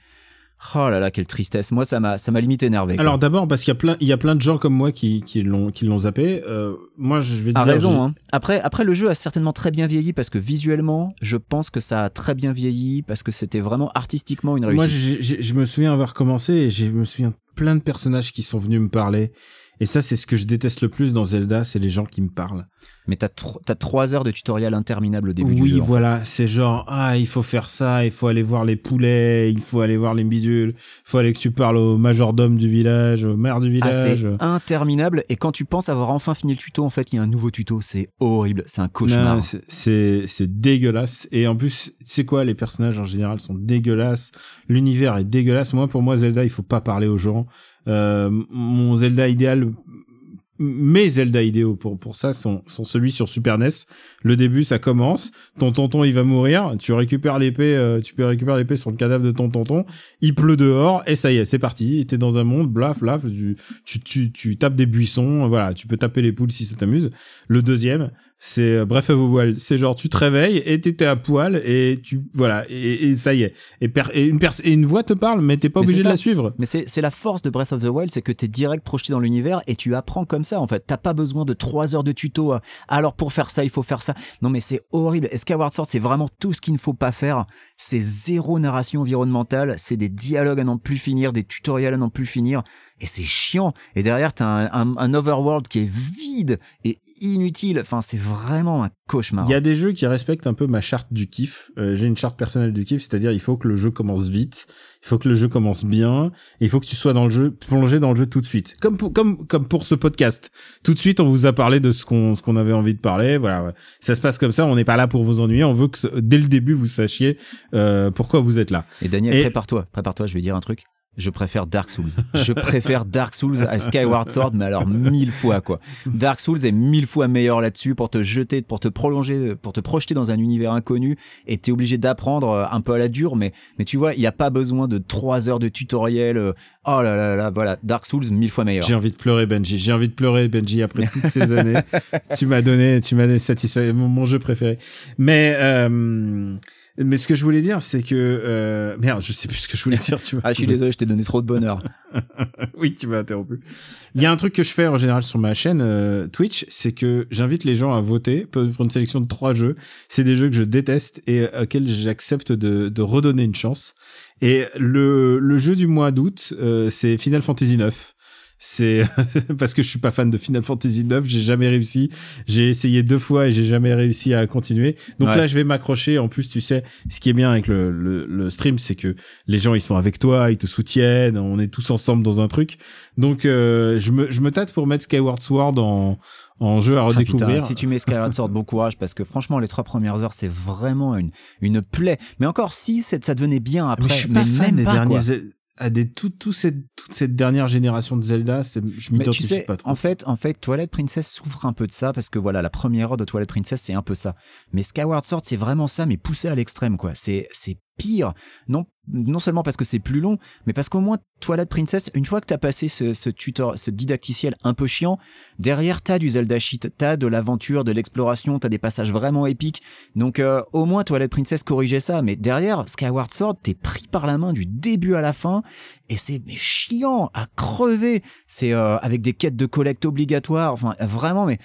Speaker 5: oh là là, quelle tristesse. Moi, ça m'a, ça m'a limite énervé. quoi.
Speaker 4: Alors d'abord parce qu'il y a plein, il y a plein de gens comme moi qui, qui l'ont, qui l'ont zappé. Euh, moi, je vais te dire.
Speaker 5: raison. Hein. Après, après, le jeu a certainement très bien vieilli parce que visuellement, je pense que ça a très bien vieilli parce que c'était vraiment artistiquement une
Speaker 4: Moi,
Speaker 5: réussite.
Speaker 4: j'ai- je me souviens avoir commencé et je me souviens plein de personnages qui sont venus me parler. Et ça, c'est ce que je déteste le plus dans Zelda, c'est les gens qui me parlent.
Speaker 5: Mais t'as t'as trois heures de tutoriel interminable au début du
Speaker 4: oui,
Speaker 5: jeu. en fait.
Speaker 4: voilà, c'est genre ah, il faut faire ça, il faut aller voir les poulets, il faut aller voir les bidules, il faut aller que tu parles au majordome du village, au maire du
Speaker 5: Ah, c'est
Speaker 4: village.
Speaker 5: interminable. Et quand tu penses avoir enfin fini le tuto, en fait, il y a un nouveau tuto. C'est horrible. C'est un cauchemar.
Speaker 4: C'est c'est dégueulasse et en plus tu sais quoi les personnages en général sont dégueulasses l'univers est dégueulasse moi pour moi Zelda il faut pas parler aux gens euh, mon Zelda idéal mes Zelda idéaux pour pour ça sont sont celui sur Super NES le début ça commence. Ton tonton il va mourir. Tu récupères l'épée euh, tu peux récupérer l'épée sur le cadavre de ton tonton. Il pleut dehors et ça y est c'est parti. T'es dans un monde blaf blaf. Tu tu tu, tu tapes des buissons. Voilà tu peux taper les poules si ça t'amuse. Le deuxième c'est euh, Breath of the Wild. C'est genre tu te réveilles et t'étais à poil et tu voilà et, et ça y est. Et, per- et une pers- et une voix te parle mais t'es pas
Speaker 5: Mais
Speaker 4: obligé de la suivre.
Speaker 5: Mais c'est c'est la force de Breath of the Wild, c'est que t'es direct projeté dans l'univers et tu apprends comme ça en fait. T'as pas besoin de trois heures de tuto. à, Alors pour faire ça, il faut faire ça. Non mais c'est horrible. Et Skyward Sword, c'est vraiment tout ce qu'il ne faut pas faire. C'est zéro narration environnementale, c'est des dialogues à n'en plus finir, des tutoriels à n'en plus finir. Et c'est chiant. Et derrière, t'as un, un, un overworld qui est vide et inutile. Enfin, c'est vraiment un cauchemar.
Speaker 4: Il y a des jeux qui respectent un peu ma charte du kiff. Euh, J'ai une charte personnelle du kiff, c'est-à-dire il faut que le jeu commence vite, il faut que le jeu commence bien, et il faut que tu sois dans le jeu, plongé dans le jeu tout de suite. Comme pour, comme comme pour ce podcast. Tout de suite, on vous a parlé de ce qu'on avait envie de parler. Voilà, ouais. ça se passe comme ça. On n'est pas là pour vous ennuyer. On veut que dès le début vous sachiez euh, pourquoi vous êtes là.
Speaker 5: Et Daniel,
Speaker 4: Et-
Speaker 5: prépare-toi, prépare-toi, je vais dire un truc. Je préfère Dark Souls. Je préfère Dark Souls à Skyward Sword, mais alors mille fois quoi. Dark Souls est mille fois meilleur là-dessus pour te jeter, pour te prolonger, pour te projeter dans un univers inconnu et t'es obligé d'apprendre euh, un peu à la dure, mais mais tu vois, il n'y a pas besoin de trois heures de tutoriel. euh, Oh là là là, voilà, Dark Souls mille fois meilleur.
Speaker 4: J'ai envie de pleurer, Benji. J'ai envie de pleurer, Benji, après toutes ces années. tu m'as donné, tu m'as donné satisfait, mon, mon jeu préféré. Mais, euh, mais ce que je voulais dire, c'est que, euh, merde, je sais plus ce que je voulais dire. Tu
Speaker 5: Ah, je suis désolé, je t'ai donné trop de bonheur.
Speaker 4: oui, tu m'as interrompu. Il y a un truc que je fais en général sur ma chaîne euh, Twitch, c'est que j'invite les gens à voter pour une sélection de trois jeux. C'est des jeux que je déteste et auxquels j'accepte de, de redonner une chance. Et le, le jeu du mois d'août, euh, c'est Final Fantasy IX. C'est parce que je suis pas fan de Final Fantasy 9, j'ai jamais réussi. J'ai essayé deux fois et j'ai jamais réussi à continuer. Donc
Speaker 5: Ouais.
Speaker 4: là, je vais m'accrocher. En plus, tu sais, ce qui est bien avec le, le, le stream, c'est que les gens ils sont avec toi, ils te soutiennent, on est tous ensemble dans un truc. Donc euh, je me je me tâte pour mettre Skyward Sword en en jeu à
Speaker 5: Ah, putain,
Speaker 4: redécouvrir.
Speaker 5: si tu mets Skyward Sword, bon courage parce que franchement, les trois premières heures, c'est vraiment une, une plaie. Mais encore si c'est- ça devenait bien après.
Speaker 4: mais je suis pas fan
Speaker 5: même
Speaker 4: des
Speaker 5: pas,
Speaker 4: derniers à des tout, tout cette toute cette dernière génération de Zelda, je
Speaker 5: Mais tu
Speaker 4: m'identifie
Speaker 5: sais,
Speaker 4: pas trop.
Speaker 5: en fait, en fait, Twilight Princess souffre un peu de ça parce que voilà, la première heure de Twilight Princess, c'est un peu ça. Mais Skyward Sword, c'est vraiment ça, mais poussé à l'extrême, quoi. C'est, c'est pire. Non, non seulement parce que c'est plus long, mais parce qu'au moins Twilight Princess, une fois que t'as passé ce, tutor, ce didacticiel un peu chiant, derrière t'as du Zelda shit, t'as de l'aventure, de l'exploration, t'as des passages vraiment épiques. Donc euh, au moins Twilight Princess corrigeait ça, mais derrière Skyward Sword, t'es pris par la main du début à la fin et c'est chiant à crever. C'est euh, avec des quêtes de collecte obligatoires, enfin vraiment mais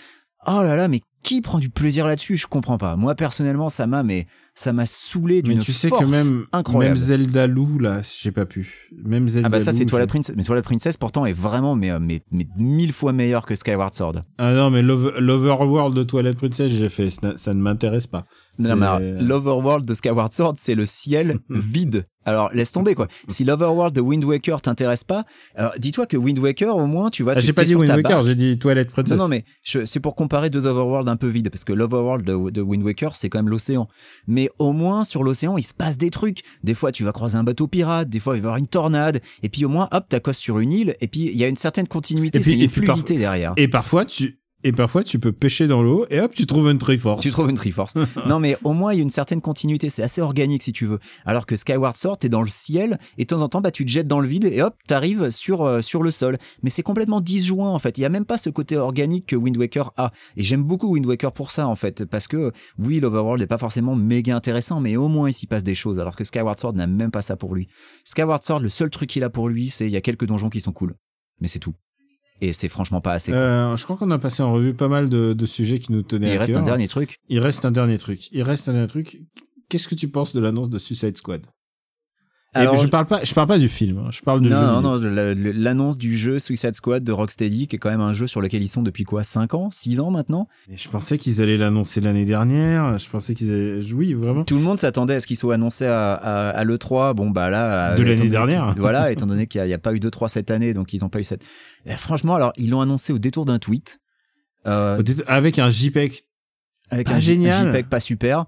Speaker 5: oh là là mais qui prend du plaisir là-dessus? Je comprends pas. Moi personnellement, ça m'a mais ça m'a saoulé d'une
Speaker 4: mais tu sais
Speaker 5: force
Speaker 4: que même
Speaker 5: incroyable.
Speaker 4: même Zelda Lou là, j'ai pas pu. Même Zelda
Speaker 5: ah bah ça c'est Twilight Princess, mais Twilight Princess pourtant est vraiment mais, euh, mais, mais mille fois meilleur que Skyward Sword.
Speaker 4: Ah non, mais l'over- l'Overworld de Twilight Princess, j'ai fait, ça, ça ne m'intéresse pas.
Speaker 5: Non, mais alors, l'Overworld de Skyward Sword, c'est le ciel vide. Alors, laisse tomber, quoi. Si l'Overworld de Wind Waker t'intéresse pas, alors, dis-toi que Wind Waker, au moins, tu vois,
Speaker 4: Ah, j'ai pas dit Wind Waker, j'ai dit Twilight Princess.
Speaker 5: Non, non, mais c'est pour comparer deux Overworlds un peu vides, parce que l'Overworld de, de Wind Waker, c'est quand même l'océan. Mais au moins, sur l'océan, il se passe des trucs. Des fois, tu vas croiser un bateau pirate, des fois, il va y avoir une tornade, et puis au moins, hop, t'accostes sur une île, et puis il y a une certaine continuité, c'est une fluidité derrière.
Speaker 4: Et parfois, tu, et parfois tu peux pêcher dans l'eau et hop, tu trouves une Triforce.
Speaker 5: Tu trouves une Triforce. non, mais au moins, il y a une certaine continuité. C'est assez organique, si tu veux. Alors que Skyward Sword, t'es dans le ciel, et de temps en temps, bah, tu te jettes dans le vide, et hop, t'arrives sur, euh, sur le sol. Mais c'est complètement disjoint, en fait. Il y a même pas ce côté organique que Wind Waker a. Et j'aime beaucoup Wind Waker pour ça, en fait. Parce que, oui, l'Overworld n'est pas forcément méga intéressant, mais au moins, il s'y passe des choses. Alors que Skyward Sword n'a même pas ça pour lui. Skyward Sword, le seul truc qu'il a pour lui, c'est il y a quelques donjons qui sont cool. Mais c'est tout. Et c'est franchement pas assez.
Speaker 4: Euh, je crois qu'on a passé en revue pas mal de, de sujets qui nous tenaient
Speaker 5: il
Speaker 4: à
Speaker 5: reste
Speaker 4: cœur.
Speaker 5: un dernier truc.
Speaker 4: Il reste un dernier truc. Il reste un dernier truc. Qu'est-ce que tu penses de l'annonce de Suicide Squad? Et je parle pas, je parle pas du film. hein. Je parle du
Speaker 5: non,
Speaker 4: jeu.
Speaker 5: non, non, la- la- l'annonce du jeu Suicide Squad de Rocksteady, qui est quand même un jeu sur lequel ils sont depuis quoi 5 ans 6 ans maintenant?
Speaker 4: Et je pensais qu'ils allaient l'annoncer l'année dernière. Je pensais qu'ils allaient. Oui, vraiment.
Speaker 5: Tout le monde s'attendait à ce qu'il soit annoncé à, à, à l'E3. Bon, bah là.
Speaker 4: De
Speaker 5: euh,
Speaker 4: l'année
Speaker 5: étant donné
Speaker 4: dernière.
Speaker 5: Voilà, étant donné qu'il n'y a, pas eu d'E3 cette année, donc ils n'ont pas eu cette. Et franchement, alors, ils l'ont annoncé au détour d'un tweet. euh,
Speaker 4: Avec un JPEG.
Speaker 5: avec
Speaker 4: pas
Speaker 5: un, J-
Speaker 4: génial.
Speaker 5: un JPEG pas super.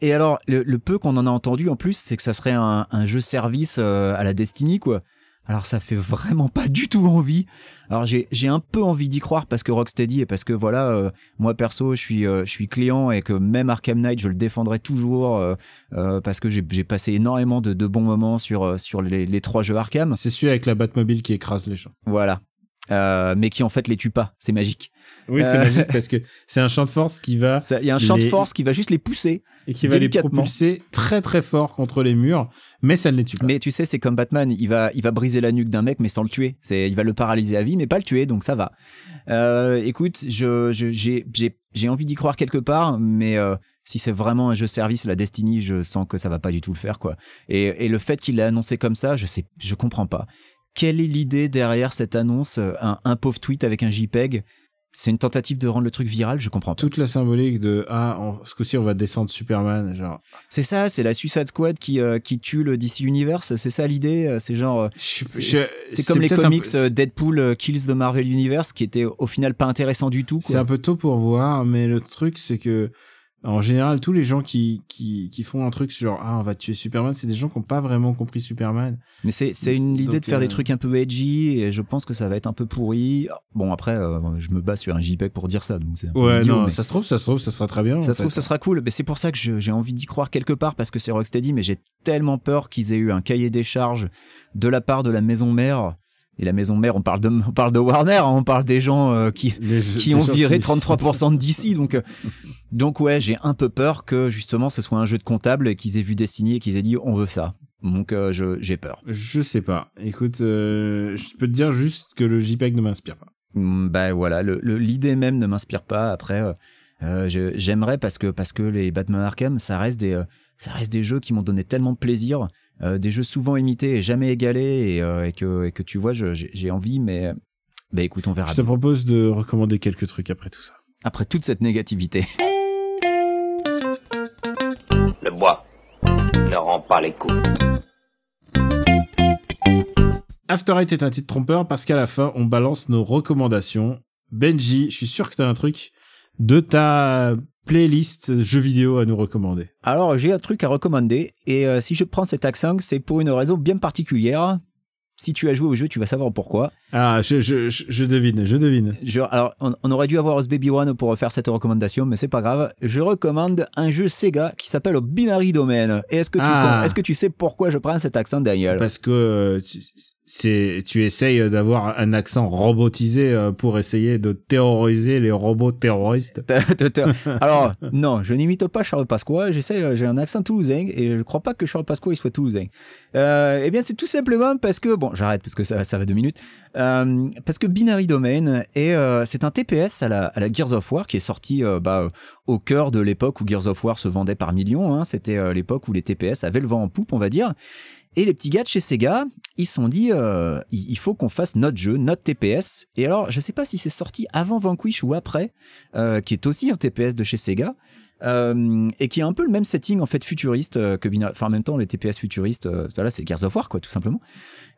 Speaker 5: Et alors, le, le peu qu'on en a entendu en plus, c'est que ça serait un, un jeu service euh, à la Destiny, quoi. Alors ça fait vraiment pas du tout envie. Alors j'ai un peu envie d'y croire parce que Rocksteady et parce que voilà euh, moi perso je suis euh, je suis client et que même Arkham Knight je le défendrai toujours euh, euh, parce que j'ai passé énormément de, de bons moments sur sur les, les trois jeux Arkham.
Speaker 4: C'est celui avec la Batmobile qui écrase les gens.
Speaker 5: Voilà. Euh, mais qui en fait les tue pas, c'est magique.
Speaker 4: Oui, c'est
Speaker 5: Euh.
Speaker 4: magique parce que c'est un champ de force qui va
Speaker 5: Il y a un champ de force qui va juste les pousser.
Speaker 4: et qui va les propulser très très fort contre les murs, mais ça ne les tue pas.
Speaker 5: Mais tu sais, c'est comme Batman, il va, il va briser la nuque d'un mec, mais sans le tuer. Il va le paralyser à vie, mais pas le tuer, donc ça va. Euh, écoute, je, je- j'ai, envie d'y croire quelque part, mais si c'est vraiment un jeu service, la Destiny, je sens que ça va pas du tout le faire, quoi. Et, et le fait qu'il l'ait annoncé comme ça, je sais, je comprends pas. Quelle est l'idée derrière cette annonce un, un pauvre tweet avec un JPEG? C'est une tentative de rendre le truc viral, je comprends pas.
Speaker 4: Toute la symbolique de ah, en- ce coup-ci on va descendre Superman, genre.
Speaker 5: C'est ça, c'est la Suicide Squad qui, euh, qui tue le DC Universe, c'est ça l'idée, euh, c'est genre. euh, C'est comme les comics
Speaker 4: peu-
Speaker 5: euh, Deadpool euh, Kills the Marvel Universe qui étaient au final pas intéressants du tout.
Speaker 4: C'est un peu tôt pour voir, mais le truc c'est que en général tous les gens qui qui qui font un truc genre ah on va tuer Superman, c'est des gens qui n'ont pas vraiment compris Superman.
Speaker 5: Mais c'est c'est une l'idée
Speaker 4: Donc,
Speaker 5: de faire
Speaker 4: euh,
Speaker 5: des trucs un peu edgy et je pense que ça va être un peu pourri. Bon après, euh, je me base sur un JPEG pour dire ça, donc c'est
Speaker 4: Ouais,
Speaker 5: idiot,
Speaker 4: non,
Speaker 5: mais
Speaker 4: ça se trouve, ça se trouve, ça sera très bien.
Speaker 5: ça se trouve ça sera cool. Mais c'est pour ça que j'ai envie d'y croire quelque part parce que c'est Rocksteady, mais j'ai tellement peur qu'ils aient eu un cahier des charges de la part de la maison mère. Et la maison mère, on parle de, on parle de Warner, hein, on parle des gens euh, qui,
Speaker 4: Les-
Speaker 5: qui ont viré
Speaker 4: qui-
Speaker 5: 33% de DC. Donc, euh, donc ouais, j'ai un peu peur que justement ce soit un jeu de comptable et qu'ils aient vu Destiny et qu'ils aient dit on veut ça. Donc euh, je- j'ai peur.
Speaker 4: Je sais pas. Écoute, euh, je peux te dire juste que le JPEG ne m'inspire pas.
Speaker 5: Mm, Bah voilà, le- le- l'idée même ne m'inspire pas. Après, j'aimerais parce que parce que les Batman Arkham, ça reste des ça reste des jeux qui m'ont donné tellement de plaisir, des jeux souvent imités et jamais égalés et, euh, et que et que tu vois, j'ai j'ai envie, mais bah écoute, on verra.
Speaker 4: Je te
Speaker 5: bien.
Speaker 4: propose de recommander quelques trucs après tout ça.
Speaker 5: Après toute cette négativité.
Speaker 1: Le bois ne rend pas les coups.
Speaker 4: After Eight est un titre trompeur parce qu'à la fin, on balance nos recommandations. Benji, je suis sûr que t'as un truc de ta playlist jeux vidéo à nous recommander.
Speaker 5: Alors, j'ai un truc à recommander, et euh, si je prends cet accent, c'est pour une raison bien particulière. Si tu as joué au jeu, tu vas savoir pourquoi.
Speaker 4: Ah, je, je, je, je devine, je devine.
Speaker 5: Alors, on, on aurait dû avoir Us Baby One pour faire cette recommandation, mais c'est pas grave. Je recommande un jeu Sega qui s'appelle Binary Domain. Et est-ce que, tu
Speaker 4: Ah.
Speaker 5: est-ce que tu sais pourquoi je prends cet accent, Daniel?
Speaker 4: Parce que euh, tu- c'est, tu essayes d'avoir un accent robotisé euh, pour essayer de terroriser les robots terroristes.
Speaker 5: Alors, non, je n'imite pas Charles Pasqua. J'essaie, euh, j'ai un accent toulousain et je crois pas que Charles Pasqua il soit toulousain. Euh, eh bien, c'est tout simplement parce que bon, j'arrête parce que ça, ça va deux minutes. Euh, parce que Binary Domain est, euh, c'est un TPS à la, à la Gears of War qui est sorti euh, bah, au cœur de l'époque où Gears of War se vendait par millions. Hein. C'était l'époque où les TPS avaient le vent en poupe, on va dire. Et les petits gars de chez Sega, ils se sont dit, euh, il faut qu'on fasse notre jeu, notre TPS. Et alors, je sais pas si c'est sorti avant Vanquish ou après, euh, qui est aussi un TPS de chez Sega. euh, et qui a un peu le même setting en fait futuriste que Binary. Enfin, en même temps, les TPS futuristes, voilà, c'est Gears of War, quoi, tout simplement.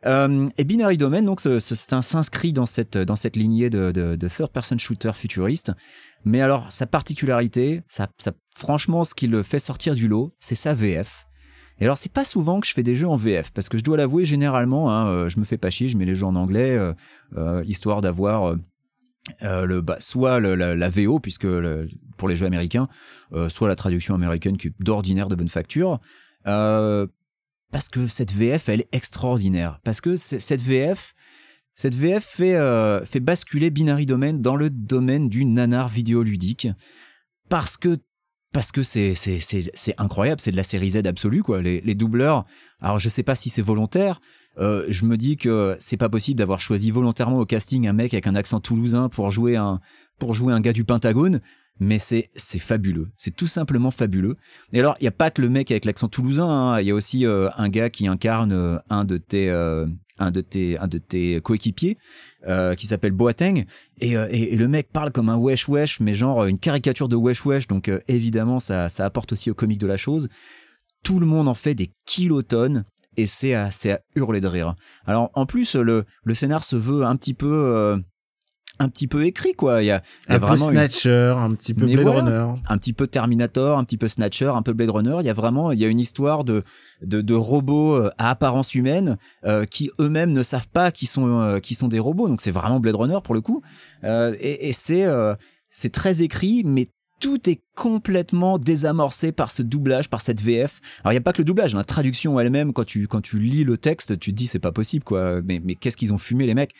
Speaker 5: Et Binary Domain, donc, s'inscrit dans cette dans cette lignée de, de third-person shooter futuriste. Mais alors, sa particularité, franchement, ce qui le fait sortir du lot, c'est sa VF. Et alors, c'est pas souvent que je fais des jeux en VF, parce que je dois l'avouer, généralement, hein, euh, je me fais pas chier, je mets les jeux en anglais, euh, euh, histoire d'avoir le, bah, soit la, VO, puisque pour les jeux américains, soit la traduction américaine qui est d'ordinaire de bonne facture. Parce que cette VF, elle est extraordinaire. Parce que cette VF, cette VF fait, fait basculer Binary Domain dans le domaine du nanar vidéoludique. Parce que parce que c'est incroyable, c'est de la série Z absolue quoi. Les, les doubleurs. Alors je sais pas si c'est volontaire. Euh, je me dis que c'est pas possible d'avoir choisi volontairement au casting un mec avec un accent toulousain pour jouer un pour jouer un gars du Pentagone. Mais c'est c'est fabuleux, c'est tout simplement fabuleux. Et alors il y a pas que le mec avec l'accent toulousain, hein. il y a aussi euh, un gars qui incarne euh, un de tes euh, un de tes un de tes coéquipiers euh, qui s'appelle Boateng. Et, euh, et, et le mec parle comme un wesh wesh mais genre une caricature de wesh wesh. Donc euh, évidemment ça ça apporte aussi au comique de la chose. Tout le monde en fait des kilotonnes et c'est à, à hurler de rire. Alors en plus le le scénar se veut un petit peu un petit peu écrit quoi il y a, il y a
Speaker 4: Un peu
Speaker 5: vraiment une-
Speaker 4: Snatcher, un petit peu
Speaker 5: Mais
Speaker 4: Blade
Speaker 5: voilà.
Speaker 4: Runner.
Speaker 5: un petit peu Terminator, un petit peu Snatcher, un peu Blade Runner. Il y a vraiment, il y a une histoire de de, de robots euh, à apparence humaine euh, qui eux-mêmes ne savent pas qu'ils sont euh, qui sont des robots. Donc c'est vraiment Blade Runner pour le coup. Euh, et et c'est c'est très écrit, mais tout est complètement désamorcé par ce doublage, par cette VF. Alors il y a pas que le doublage, la traduction elle-même quand tu quand tu lis le texte, tu te dis c'est pas possible quoi. Mais mais qu'est-ce qu'ils ont fumé les mecs?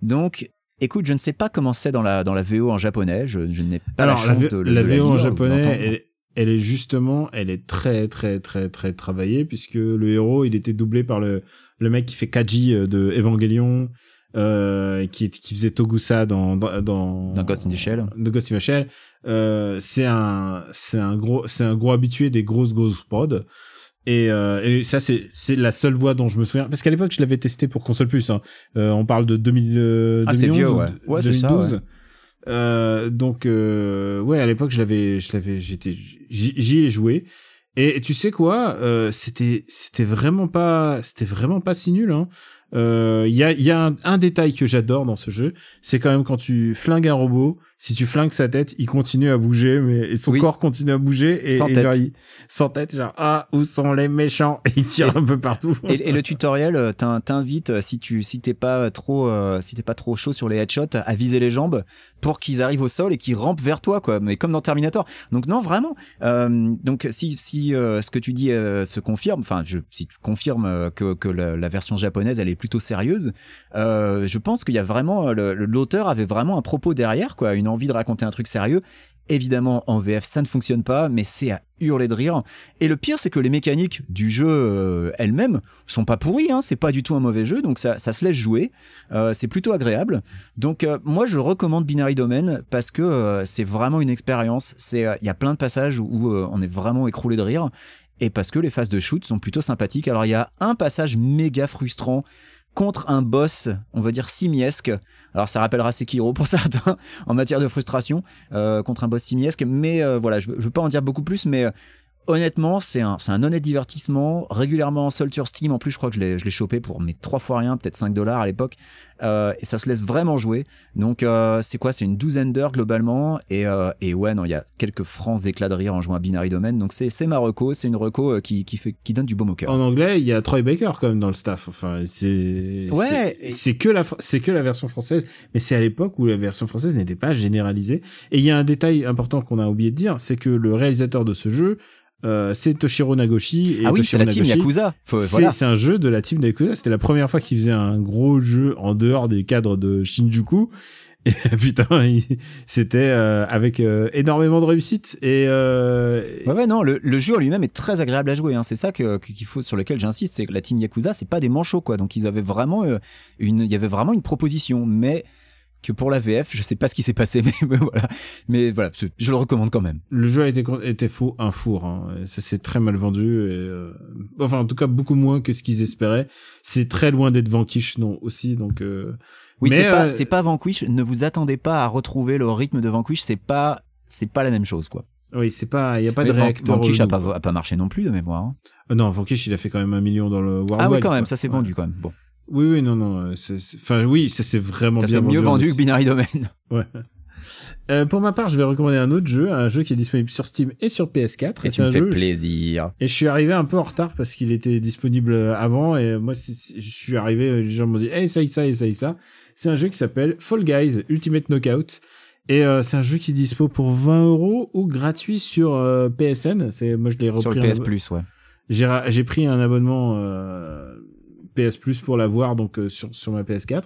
Speaker 5: Donc Écoute, je ne sais pas comment c'est dans la dans la VO en japonais. Je, je n'ai pas
Speaker 4: Alors,
Speaker 5: la chance de le
Speaker 4: la
Speaker 5: de
Speaker 4: VO en japonais, elle, elle est justement, elle est très, très, très, très travaillée, puisque le héros, il était doublé par le, le mec qui fait Kaji euh, de Evangelion, euh, qui, qui faisait Togusa dans, dans, dans,
Speaker 5: Dans Ghost in the Shell.
Speaker 4: de Ghost in the Shell. Euh, c'est un, c'est un gros, c'est un gros habitué des grosses grosses prod. Et, euh, et ça, c'est, c'est la seule voix dont je me souviens. Parce qu'à l'époque, je l'avais testé pour console plus. Hein. Euh, on parle de 2000, euh,
Speaker 5: Ah, c'est
Speaker 4: 2011
Speaker 5: vieux,
Speaker 4: ou
Speaker 5: ouais. Ouais, c'est ça,
Speaker 4: 2012.
Speaker 5: ouais.
Speaker 4: Euh, donc, euh, ouais, à l'époque, je l'avais, je l'avais, j'étais, j'y ai joué. Et tu sais quoi, euh, c'était, c'était vraiment pas, c'était vraiment pas si nul. Hein. Euh, Il y a, il y a un, un détail que j'adore dans ce jeu, c'est quand même quand tu flingues un robot, si tu flingues sa tête, il continue à bouger, mais et son
Speaker 5: Oui.
Speaker 4: corps continue à bouger et,
Speaker 5: Sans
Speaker 4: et
Speaker 5: tête.
Speaker 4: genre, il- sans tête, genre ah où sont les méchants? Et il tire un peu partout.
Speaker 5: Et, et le tutoriel euh, t'in- t'invite euh, si tu si t'es pas trop euh, si t'es pas trop chaud sur les headshots à viser les jambes pour qu'ils arrivent au sol et qu'ils rampent vers toi quoi mais comme dans Terminator donc non vraiment Euh, donc si si euh, ce que tu dis se confirme enfin si tu confirmes que que la, la version japonaise elle est plutôt sérieuse je pense qu'il y a vraiment l'auteur avait vraiment un propos derrière quoi une envie de raconter un truc sérieux Évidemment, en VF, ça ne fonctionne pas, mais c'est à hurler de rire. Et le pire, c'est que les mécaniques du jeu euh, elles-mêmes sont pas pourries. Hein, c'est pas du tout un mauvais jeu, donc ça, ça se laisse jouer. Euh, c'est plutôt agréable. Donc euh, moi, je recommande Binary Domain parce que c'est vraiment une expérience. C'est, il y a plein de passages où euh, on est vraiment écroulé de rire. Et parce que les phases de shoot sont plutôt sympathiques. Alors il y a un passage méga frustrant contre un boss, on va dire simiesque. Alors ça rappellera Sekiro pour certains en matière de frustration euh, contre un boss simiesque. Mais euh, voilà, je ne veux pas en dire beaucoup plus, mais euh, honnêtement, c'est un, un honnête divertissement, régulièrement en solde sur Steam. En plus, je crois que je l'ai, je l'ai chopé pour mes trois fois rien, peut-être 5 dollars à l'époque. Euh, et ça se laisse vraiment jouer. Donc, euh, c'est quoi? C'est une douzaine d'heures globalement. Et, euh, et ouais, non, il y a quelques francs éclats de rire en jouant à Binary Domain. Donc, c'est, ma reco. C'est une reco qui, qui, fait, qui donne du baume au cœur.
Speaker 4: En anglais, il y a Troy Baker quand même dans le staff. Enfin, c'est
Speaker 5: Ouais,
Speaker 4: c'est-
Speaker 5: et-
Speaker 4: que la que la version française, mais c'est à l'époque où la version française n'était pas généralisée. Et il y a un détail important qu'on a oublié de dire, c'est que le réalisateur de ce jeu, euh, c'est Toshiro Nagoshi. Et
Speaker 5: ah oui, c'est la team
Speaker 4: Nagoshi,
Speaker 5: Yakuza.
Speaker 4: C'est
Speaker 5: voilà.
Speaker 4: c'est un jeu de la team Yakuza. C'était la première fois qu'il faisait un gros jeu en dehors des cadres de Shinjuku. Et putain, c'était euh, avec euh, énormément de réussite et euh,
Speaker 5: Ouais, ouais, non, le, jeu en lui-même est très agréable à jouer. Hein. C'est ça qu'il faut, sur lequel j'insiste, c'est que la team Yakuza, c'est pas des manchots, quoi. Donc ils avaient vraiment il y avait vraiment une proposition, mais que pour la VF, je sais pas ce qui s'est passé, mais, mais voilà. Mais voilà, je, le recommande quand même.
Speaker 4: le jeu a été était faux un four hein. Ça s'est très mal vendu et euh, enfin en tout cas beaucoup moins que ce qu'ils espéraient c'est très loin d'être Vanquish non aussi donc euh,
Speaker 5: Oui, c'est pas,
Speaker 4: euh,
Speaker 5: c'est pas Vanquish. Ne vous attendez pas à retrouver le rythme de Vanquish. C'est pas, c'est pas la même chose, quoi.
Speaker 4: oui c'est pas il y a pas de
Speaker 5: Mais
Speaker 4: réacteur
Speaker 5: Vanquish a pas, a pas marché non plus de mémoire. hein.
Speaker 4: Euh, non Vanquish il a fait quand même un million dans le World
Speaker 5: Ah oui, quand même,
Speaker 4: quoi.
Speaker 5: ça s'est
Speaker 4: Ouais.
Speaker 5: vendu quand même. Bon,
Speaker 4: oui oui non non euh, c'est c'est- enfin oui ça s'est vraiment
Speaker 5: ça
Speaker 4: bien
Speaker 5: s'est mieux
Speaker 4: vendu en
Speaker 5: vendu que. Binary Domain.
Speaker 4: Ouais. Euh, pour ma part, je vais recommander un autre jeu, un jeu qui est disponible sur Steam et sur PS4.
Speaker 5: Et
Speaker 4: c'est
Speaker 5: tu me fais
Speaker 4: jeu,
Speaker 5: plaisir.
Speaker 4: Et je suis arrivé un peu en retard parce qu'il était disponible avant et moi c'est- c'est- je suis arrivé, les gens m'ont dit hey, essaye ça, essaye ça. C'est un jeu qui s'appelle Fall Guys Ultimate Knockout et euh, c'est un jeu qui est dispo pour 20 euros ou gratuit sur euh, PSN. C'est moi je l'ai repris.
Speaker 5: Sur le PS Plus, ouais.
Speaker 4: J'ai pris un abonnement euh, PS Plus pour l'avoir donc euh, sur sur ma PS4.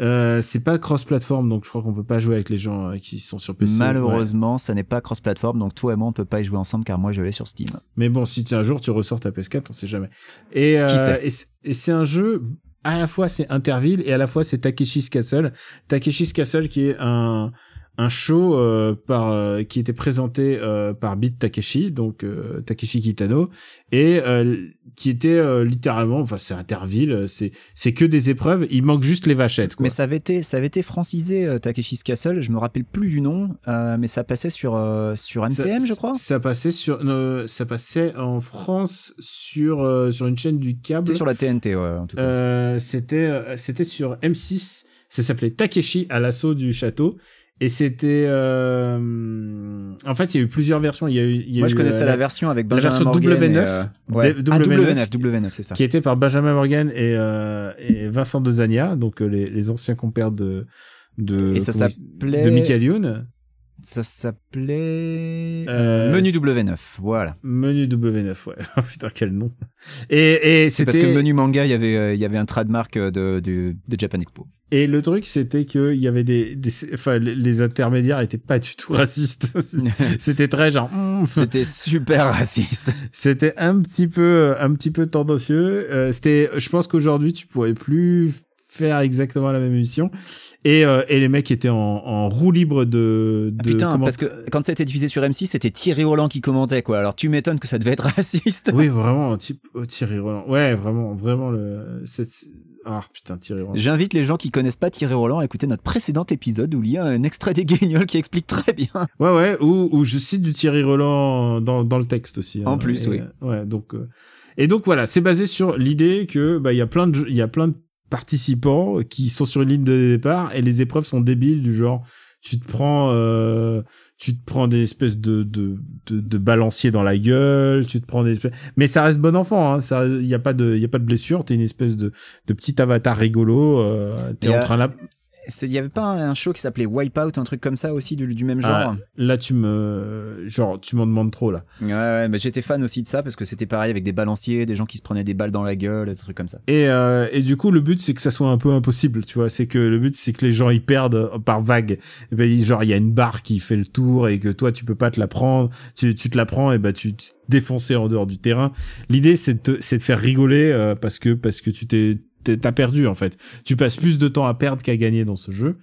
Speaker 4: Euh, c'est pas cross-platform donc je crois qu'on peut pas jouer avec les gens euh, qui sont sur PC. Ouais.
Speaker 5: Malheureusement, ça n'est pas cross-platform, donc toi et moi, on peut pas y jouer ensemble car moi, je l'ai sur Steam.
Speaker 4: Mais bon, si tu- un jour tu ressors ta PS4, on sait jamais. Et, euh,
Speaker 5: Qui sait
Speaker 4: et c'est un jeu, à la fois c'est Interville et à la fois c'est Takeshi's Castle. Takeshi's Castle qui est un, un show euh, par, euh, qui était présenté euh, par Beat Takeshi, donc euh, Takeshi Kitano, et euh, qui était euh, littéralement, enfin c'est Interville, c'est c'est que des épreuves, il manque juste les vachettes. Quoi.
Speaker 5: Mais ça avait été, ça avait été francisé, Takeshi's Castle, je me rappelle plus du nom, euh, mais ça passait sur, euh, sur MCM,
Speaker 4: Ça-
Speaker 5: je crois.
Speaker 4: Ça passait sur, euh, ça passait en France sur euh, sur une chaîne du câble.
Speaker 5: C'était sur la TNT, ouais, en tout cas.
Speaker 4: Euh, c'était euh, c'était sur M6 ça s'appelait Takeshi à l'assaut du château et c'était euh, en fait il y a eu plusieurs versions il y a eu, il y a
Speaker 5: Moi, je
Speaker 4: eu,
Speaker 5: connaissais
Speaker 4: euh,
Speaker 5: la version avec Benjamin
Speaker 4: version
Speaker 5: Morgan.
Speaker 4: W9,
Speaker 5: et, euh, ouais. Ah,
Speaker 4: W9,
Speaker 5: W9, W9, c'est ça.
Speaker 4: qui était par Benjamin Morgan et euh, et Vincent Dezania donc euh, les, les anciens compères de de
Speaker 5: Et ça s'appelait.
Speaker 4: de Michael Youn
Speaker 5: Ça s'appelait.
Speaker 4: Euh,
Speaker 5: Menu W9, voilà.
Speaker 4: Menu W9 ouais oh, putain quel nom et et
Speaker 5: C'est parce que
Speaker 4: c'était
Speaker 5: Menu Manga, il y avait, euh, il y avait un trademark euh, de, de, de Japan Expo.
Speaker 4: Et le truc, c'était que il y avait des, des, enfin, les- intermédiaires étaient pas du tout racistes. c'était très genre, hum,
Speaker 5: C'était super raciste.
Speaker 4: c'était un petit peu, un petit peu tendancieux. Euh, c'était, je pense qu'aujourd'hui, tu pourrais plus faire exactement la même émission. Et, euh, et les mecs étaient en, en roue libre de,
Speaker 5: Ah,
Speaker 4: de
Speaker 5: putain,
Speaker 4: comment-
Speaker 5: parce que quand ça a été diffusé sur M6, c'était Thierry Roland qui commentait, quoi. Alors tu m'étonnes que ça devait être raciste.
Speaker 4: Oui, vraiment, type, oh, Thierry Roland. Ouais, vraiment, vraiment le, ah, putain, Thierry Roland.
Speaker 5: J'invite les gens qui connaissent pas Thierry Roland à écouter notre précédent épisode où il y a un extrait des Guignols qui explique très bien.
Speaker 4: Ouais, ouais, ou, ou je cite du Thierry Roland dans, dans le texte aussi.
Speaker 5: En
Speaker 4: hein.
Speaker 5: plus,
Speaker 4: Et,
Speaker 5: oui.
Speaker 4: Ouais, donc, euh, et donc voilà, c'est basé sur l'idée que, bah, il y a plein de, il y a plein de participants qui sont sur une ligne de départ et les épreuves sont débiles du genre, tu te prends, euh, tu te prends des espèces de, de, de, de balanciers dans la gueule, tu te prends des espèces, mais ça reste bon enfant, hein, ça, il y a pas de, il y a pas de blessure, t'es une espèce de, de petit avatar rigolo, euh, t'es en train là,
Speaker 5: Il y avait pas un show qui s'appelait Wipeout, un truc comme ça aussi, du, du même genre.
Speaker 4: Ah, là tu me, genre, tu m'en demandes trop là.
Speaker 5: Ouais, ouais, mais j'étais fan aussi de ça parce que c'était pareil avec des balanciers, des gens qui se prenaient des balles dans la gueule, des trucs comme ça.
Speaker 4: Et, euh, et du coup, le but, c'est que ça soit un peu impossible, tu vois. C'est que le but, c'est que les gens, ils perdent par vague. Et ben, genre, il y a une barre qui fait le tour et que toi, tu peux pas te la prendre. Tu, tu te la prends et ben, tu tu te défoncer en dehors du terrain. L'idée, c'est de, te- de faire rigoler euh, parce que, parce que tu t'es- t'as perdu, en fait. Tu passes plus de temps à perdre qu'à gagner dans ce jeu.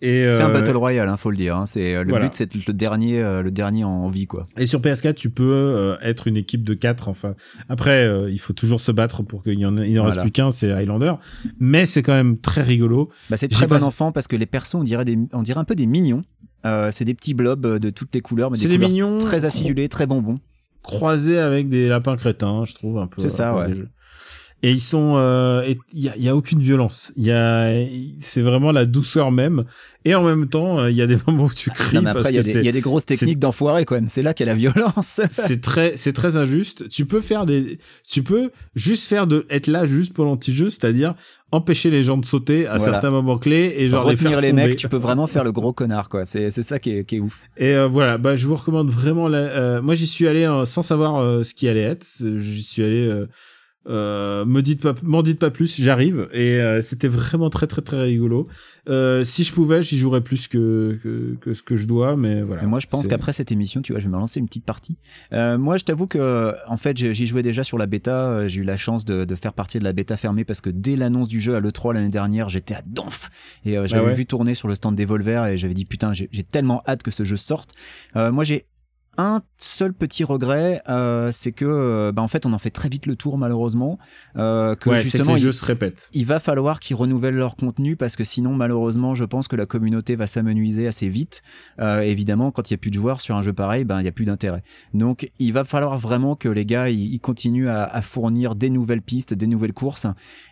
Speaker 4: Et,
Speaker 5: C'est un
Speaker 4: euh,
Speaker 5: battle royale, hein, faut le dire. hein. C'est euh, le
Speaker 4: Voilà.
Speaker 5: but, c'est le dernier, euh, le dernier en vie, quoi.
Speaker 4: Et sur PS4, tu peux euh, être une équipe de 4 enfin. Après, il faut toujours se battre pour qu'il y en, il en reste plus qu'un, c'est Highlander. Mais c'est quand même très rigolo.
Speaker 5: Bah, c'est très bon
Speaker 4: pas-
Speaker 5: enfant parce que les persos, on dirait, des, on dirait un peu des mignons. C'est des petits blobs de toutes les couleurs, mais
Speaker 4: C'est
Speaker 5: des,
Speaker 4: des
Speaker 5: couleurs
Speaker 4: mignons
Speaker 5: très acidulés, très bonbons.
Speaker 4: croisés avec des lapins crétins, je trouve un peu.
Speaker 5: C'est ça, ouais.
Speaker 4: jeux. Et ils sont, euh, il y a, y a aucune violence. Il y a, c'est vraiment la douceur même. Et en même temps, euh, il y a des moments où tu cries
Speaker 5: Non, mais
Speaker 4: parce
Speaker 5: après, il y, a des-
Speaker 4: c'est,
Speaker 5: il y a des grosses techniques d'enfoiré, quand même. C'est là qu'est la violence.
Speaker 4: c'est très, c'est très injuste. Tu peux faire des, tu peux juste faire de, être là juste pour l'anti-jeu, c'est-à-dire empêcher les gens de sauter à
Speaker 5: Voilà.
Speaker 4: certains moments clés et genre les
Speaker 5: Retenir
Speaker 4: faire
Speaker 5: les,
Speaker 4: tomber.
Speaker 5: mecs, tu peux vraiment faire le gros connard, quoi. C'est c'est ça qui est, qui est ouf.
Speaker 4: Et euh, voilà, bah je vous recommande vraiment. La, euh, moi, j'y suis allé euh, sans savoir euh, ce qui allait être. J'y suis allé. Euh, me dites pas, m'en dites pas plus. J'arrive et euh, c'était vraiment très très très rigolo. Euh, si je pouvais, j'y jouerais plus que, que que ce que je dois, mais voilà.
Speaker 5: Et moi, je pense qu'après cette émission, tu vois, je vais me lancer une petite partie. Euh, moi, je t'avoue que, en fait, j'y jouais déjà sur la bêta. Euh, J'ai eu la chance de, de faire partie de la bêta fermée parce que dès l'annonce du jeu à l'E3 l'année dernière, j'étais à donf. Et euh, j'avais
Speaker 4: Ah ouais
Speaker 5: vu tourner sur le stand d'Evolver et j'avais dit, putain, j'ai j'ai tellement hâte que ce jeu sorte. Euh, moi, j'ai un seul petit regret, euh, c'est que euh, bah, en fait on en fait très vite le tour malheureusement. Euh, que
Speaker 4: Ouais, c'est que
Speaker 5: justement
Speaker 4: les
Speaker 5: il,
Speaker 4: jeux se répètent.
Speaker 5: il va falloir qu'ils renouvellent leur contenu parce que sinon malheureusement je pense que la communauté va s'amenuiser assez vite. Euh, évidemment quand il y a plus de joueurs sur un jeu pareil, ben il y a plus d'intérêt. Donc il va falloir vraiment que les gars ils, ils continuent à, à fournir des nouvelles pistes, des nouvelles courses.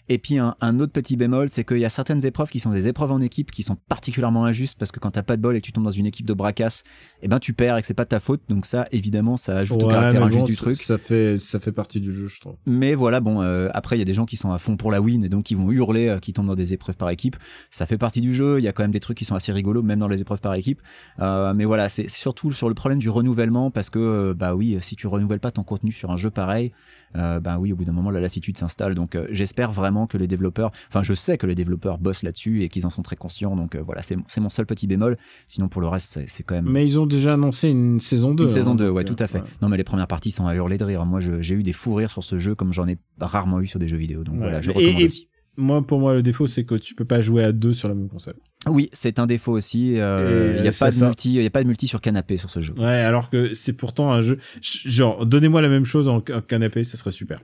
Speaker 5: Et puis un, un autre petit bémol, c'est qu'il y a certaines épreuves qui sont des épreuves en équipe qui sont particulièrement injustes parce que quand t'as pas de bol et que tu tombes dans une équipe de bracasses, eh ben tu perds et que c'est pas de ta faute. Donc ça évidemment ça ajoute au caractère injuste
Speaker 4: bon,
Speaker 5: du truc.
Speaker 4: Ça fait, ça fait partie du jeu, je trouve.
Speaker 5: Mais voilà, bon, euh, après, il y a des gens qui sont à fond pour la win et donc qui vont hurler, euh, qui tombent dans des épreuves par équipe. Ça fait partie du jeu. Il y a quand même des trucs qui sont assez rigolos, même dans les épreuves par équipe. Euh, mais voilà, c'est surtout sur le problème du renouvellement parce que, bah oui, si tu renouvelles pas ton contenu sur un jeu pareil, euh, bah oui, au bout d'un moment, la lassitude s'installe. Donc, euh, j'espère vraiment que les développeurs, enfin, je sais que les développeurs bossent là-dessus et qu'ils en sont très conscients. Donc, euh, voilà, c'est mon seul petit bémol. Sinon, pour le reste, c'est- quand même.
Speaker 4: Mais ils ont déjà annoncé une saison 2.
Speaker 5: Une saison
Speaker 4: hein,
Speaker 5: 2,
Speaker 4: donc,
Speaker 5: ouais,
Speaker 4: euh,
Speaker 5: tout à fait.
Speaker 4: ouais.
Speaker 5: Non, mais les premières parties sont à hurler de rire. Moi, j'ai eu des fous rires sur ce jeu comme j'en ai rarement eu sur des jeux vidéo. Donc
Speaker 4: Ouais.
Speaker 5: voilà, je
Speaker 4: Et-
Speaker 5: recommande
Speaker 4: et-
Speaker 5: aussi.
Speaker 4: Moi, pour moi, le défaut, c'est que tu peux pas jouer à deux sur la même console.
Speaker 5: Oui, c'est un défaut aussi. euh, Il n'y a
Speaker 4: c'est
Speaker 5: pas de multi, il y a pas de multi sur canapé sur ce jeu.
Speaker 4: Ouais, alors que c'est pourtant un jeu. Genre, donnez-moi la même chose en canapé, ça serait super.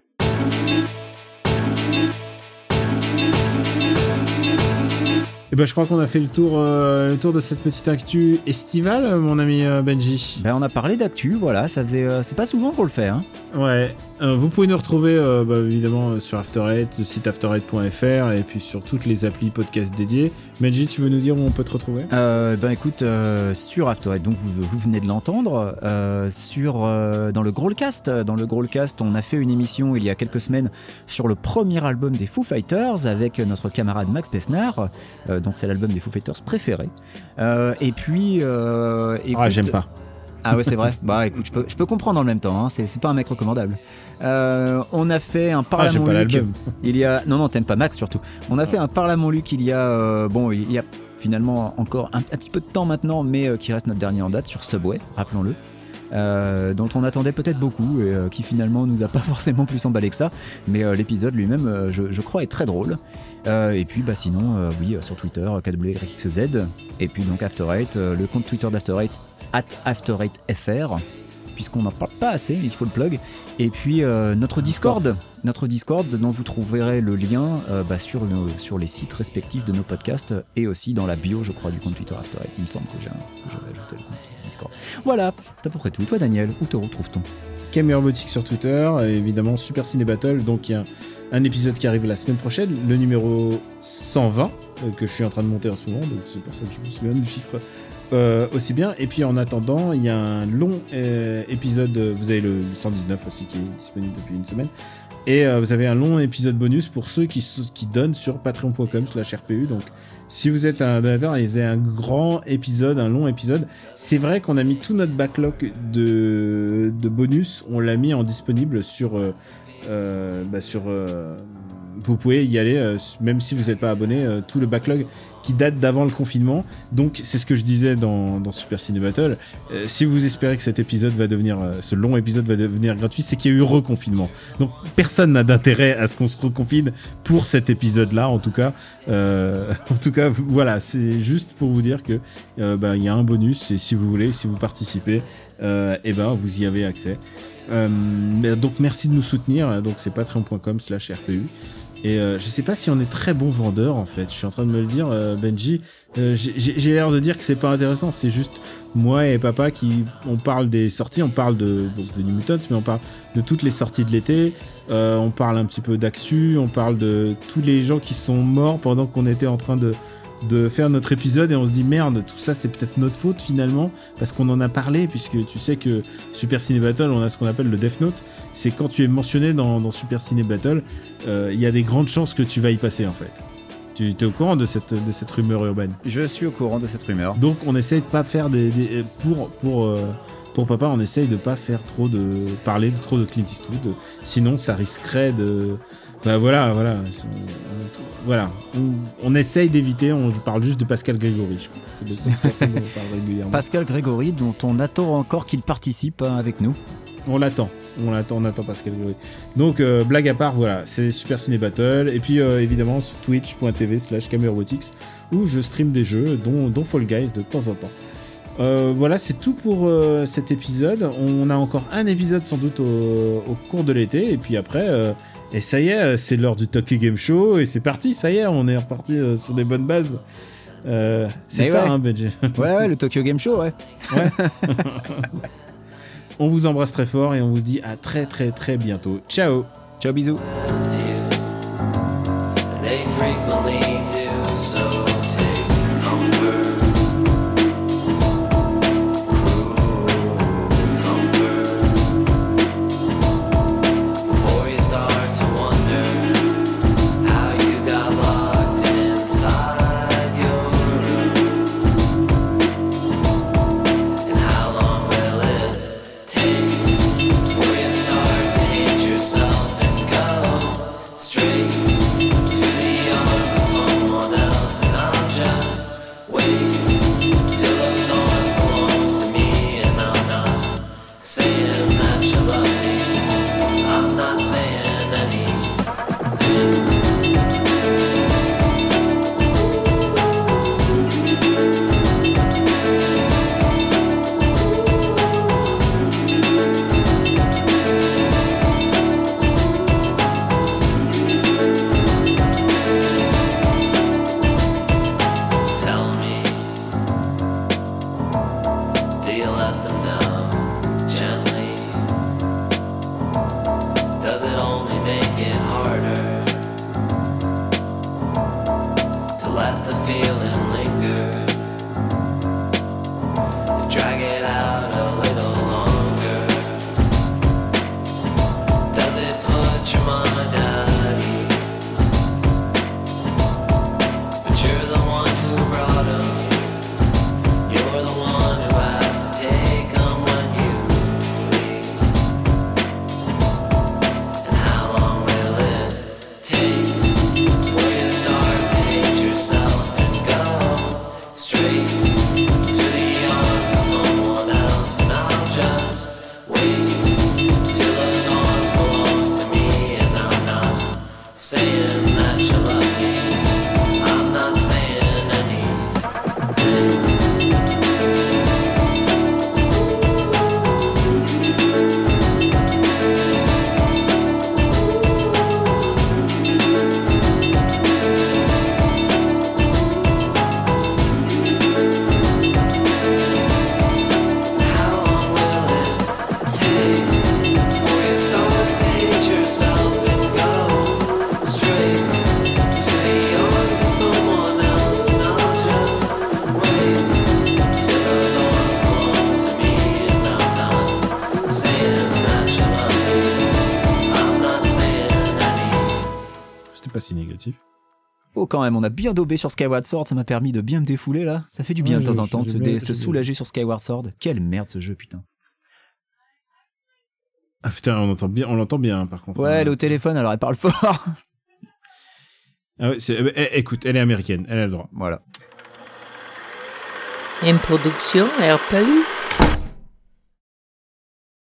Speaker 4: Et ben, je crois qu'on a fait le tour, euh, le tour de cette petite actu estivale, mon ami euh, Benji.
Speaker 5: Ben, on a parlé d'actu, voilà, ça faisait, euh, c'est pas souvent qu'on le fait. Hein.
Speaker 4: Ouais, euh, vous pouvez nous retrouver euh, bah, évidemment euh, sur After Eight, le site after8.fr et puis sur toutes les applis podcast dédiées. Benji, tu veux nous dire où on peut te retrouver?
Speaker 5: Euh, ben écoute, euh, sur After Eight, donc vous, vous venez de l'entendre, euh, sur euh, dans le Growlcast, dans le Growlcast, on a fait une émission il y a quelques semaines sur le premier album des Foo Fighters avec notre camarade Max Pesnard, euh, dont c'est l'album des Foo Fighters préféré. Euh, et puis, euh,
Speaker 4: Ah,
Speaker 5: écoute-
Speaker 4: j'aime pas.
Speaker 5: Ah ouais, c'est vrai. bah écoute, je peux, je peux comprendre en même temps. Hein. C'est, pas un mec recommandable. Euh, on a fait un
Speaker 4: Ah,
Speaker 5: Parle à
Speaker 4: j'aime
Speaker 5: mon
Speaker 4: pas
Speaker 5: Luc. Il y a, non non, t'aimes pas Max surtout. On a fait un Parle à mon Luc il y a, euh, bon, il y a finalement encore un, un petit peu de temps maintenant, mais euh, qui reste notre dernier en date sur Subway, rappelons-le. Euh, dont on attendait peut-être beaucoup et euh, qui finalement nous a pas forcément plus emballé que ça mais euh, l'épisode lui-même je, je crois est très drôle et puis bah sinon oui sur Twitter KWYXZ et puis donc After Eight le compte Twitter d'After Eight at After FR puisqu'on n'en parle pas assez mais il faut le plug. Et puis euh, notre Discord. Notre Discord dont vous trouverez le lien euh, bah, sur, nos- sur les sites respectifs de nos podcasts et aussi dans la bio je crois du compte Twitter After Eight il me semble que j'ai ajouté le compte Discord. Voilà c'est à peu près tout. Et toi Daniel où te retrouve-t-on?
Speaker 4: Camille Robotique sur Twitter, évidemment Super Ciné Battle, donc il y a un épisode qui arrive la semaine prochaine, le numéro 120, euh, que je suis en train de monter en ce moment, donc c'est pour ça que je me souviens du chiffre euh, aussi bien. Et puis en attendant, il y a un long euh, épisode, euh, vous avez le 119 aussi qui est disponible depuis une semaine, et vous avez un long épisode bonus pour ceux qui, donnent sur patreon.com slash RPU, donc si vous êtes un donateur, il y a un grand épisode, un long épisode. C'est vrai qu'on a mis tout notre backlog de, bonus, on l'a mis en disponible sur. bah, sur vous pouvez y aller, même si vous n'êtes pas abonné, tout le backlog qui date d'avant le confinement. Donc, c'est ce que je disais dans, dans Super Ciné Battle. Euh, si vous espérez que cet épisode va devenir, euh, ce long épisode va devenir gratuit, c'est qu'il y a eu reconfinement. Donc, personne n'a d'intérêt à ce qu'on se reconfine pour cet épisode-là, en tout cas. Euh, en tout cas, voilà, c'est juste pour vous dire que euh, bah, il y a un bonus et si vous voulez, si vous participez, et ben vous y avez accès. Donc merci de nous soutenir. Donc c'est patreon.com/slash RPU. Et euh, je sais pas si on est très bon vendeur en fait. Je suis en train de me le dire, euh, Benji. Euh, j'ai- l'air de dire que c'est pas intéressant. C'est juste moi et papa qui on parle des sorties, on parle de donc de New mais on parle de toutes les sorties de l'été. Euh, on parle un petit peu d'actu, on parle de tous les gens qui sont morts pendant qu'on était en train de de faire notre épisode et on se dit merde tout ça c'est peut-être notre faute finalement parce qu'on en a parlé puisque tu sais que Super Ciné Battle on a ce qu'on appelle le Death Note c'est quand tu es mentionné dans, dans Super Ciné Battle euh, il y a des grandes chances que tu vas y passer en fait. Tu es au courant de cette, de cette rumeur urbaine?
Speaker 5: Je suis au courant de cette rumeur.
Speaker 4: Donc on essaye de pas faire des, des- pour pour euh, pour papa on essaye de pas faire trop de parler de trop de Clint Eastwood. Sinon ça risquerait de bah voilà voilà voilà. On, on essaye d'éviter on parle juste de Pascal Grégory je crois. c'est le seul personne dont on parle régulièrement.
Speaker 5: Pascal Grégory dont on attend encore qu'il participe hein, avec nous.
Speaker 4: On l'attend. On l'attend on attend Pascal Grégory. Donc euh, blague à part voilà. C'est Super Ciné Battle. Et puis euh, évidemment sur twitch.tv slash Robotics où je stream des jeux dont, dont Fall Guys de temps en temps Euh, voilà, c'est tout pour euh, cet épisode. On a encore un épisode sans doute au, au cours de l'été, et puis après, euh, et ça y est, c'est l'heure du Tokyo Game Show, et c'est parti, ça y est, on est reparti sur des bonnes bases. C'est ça,
Speaker 8: ouais.
Speaker 4: hein, Benji.
Speaker 8: Ouais, ouais, le Tokyo Game Show, ouais.
Speaker 4: On vous embrasse très fort et on vous dit à très très très bientôt. Ciao
Speaker 8: Ciao, bisous. Quand même, on a bien daubé sur Skyward Sword, ça m'a permis de bien me défouler là. Ça fait du bien
Speaker 4: Ouais,
Speaker 8: de temps en temps de se, dé- soulager sur Skyward Sword. Quelle merde ce jeu, putain.
Speaker 4: Ah putain, on entend bien, on l'entend bien hein, par contre.
Speaker 8: Ouais,
Speaker 4: hein.
Speaker 8: elle est au téléphone, alors elle parle fort.
Speaker 4: Ah ouais, c'est- eh, eh, écoute, elle est américaine, elle a le droit.
Speaker 8: voilà.
Speaker 1: Une production RPU.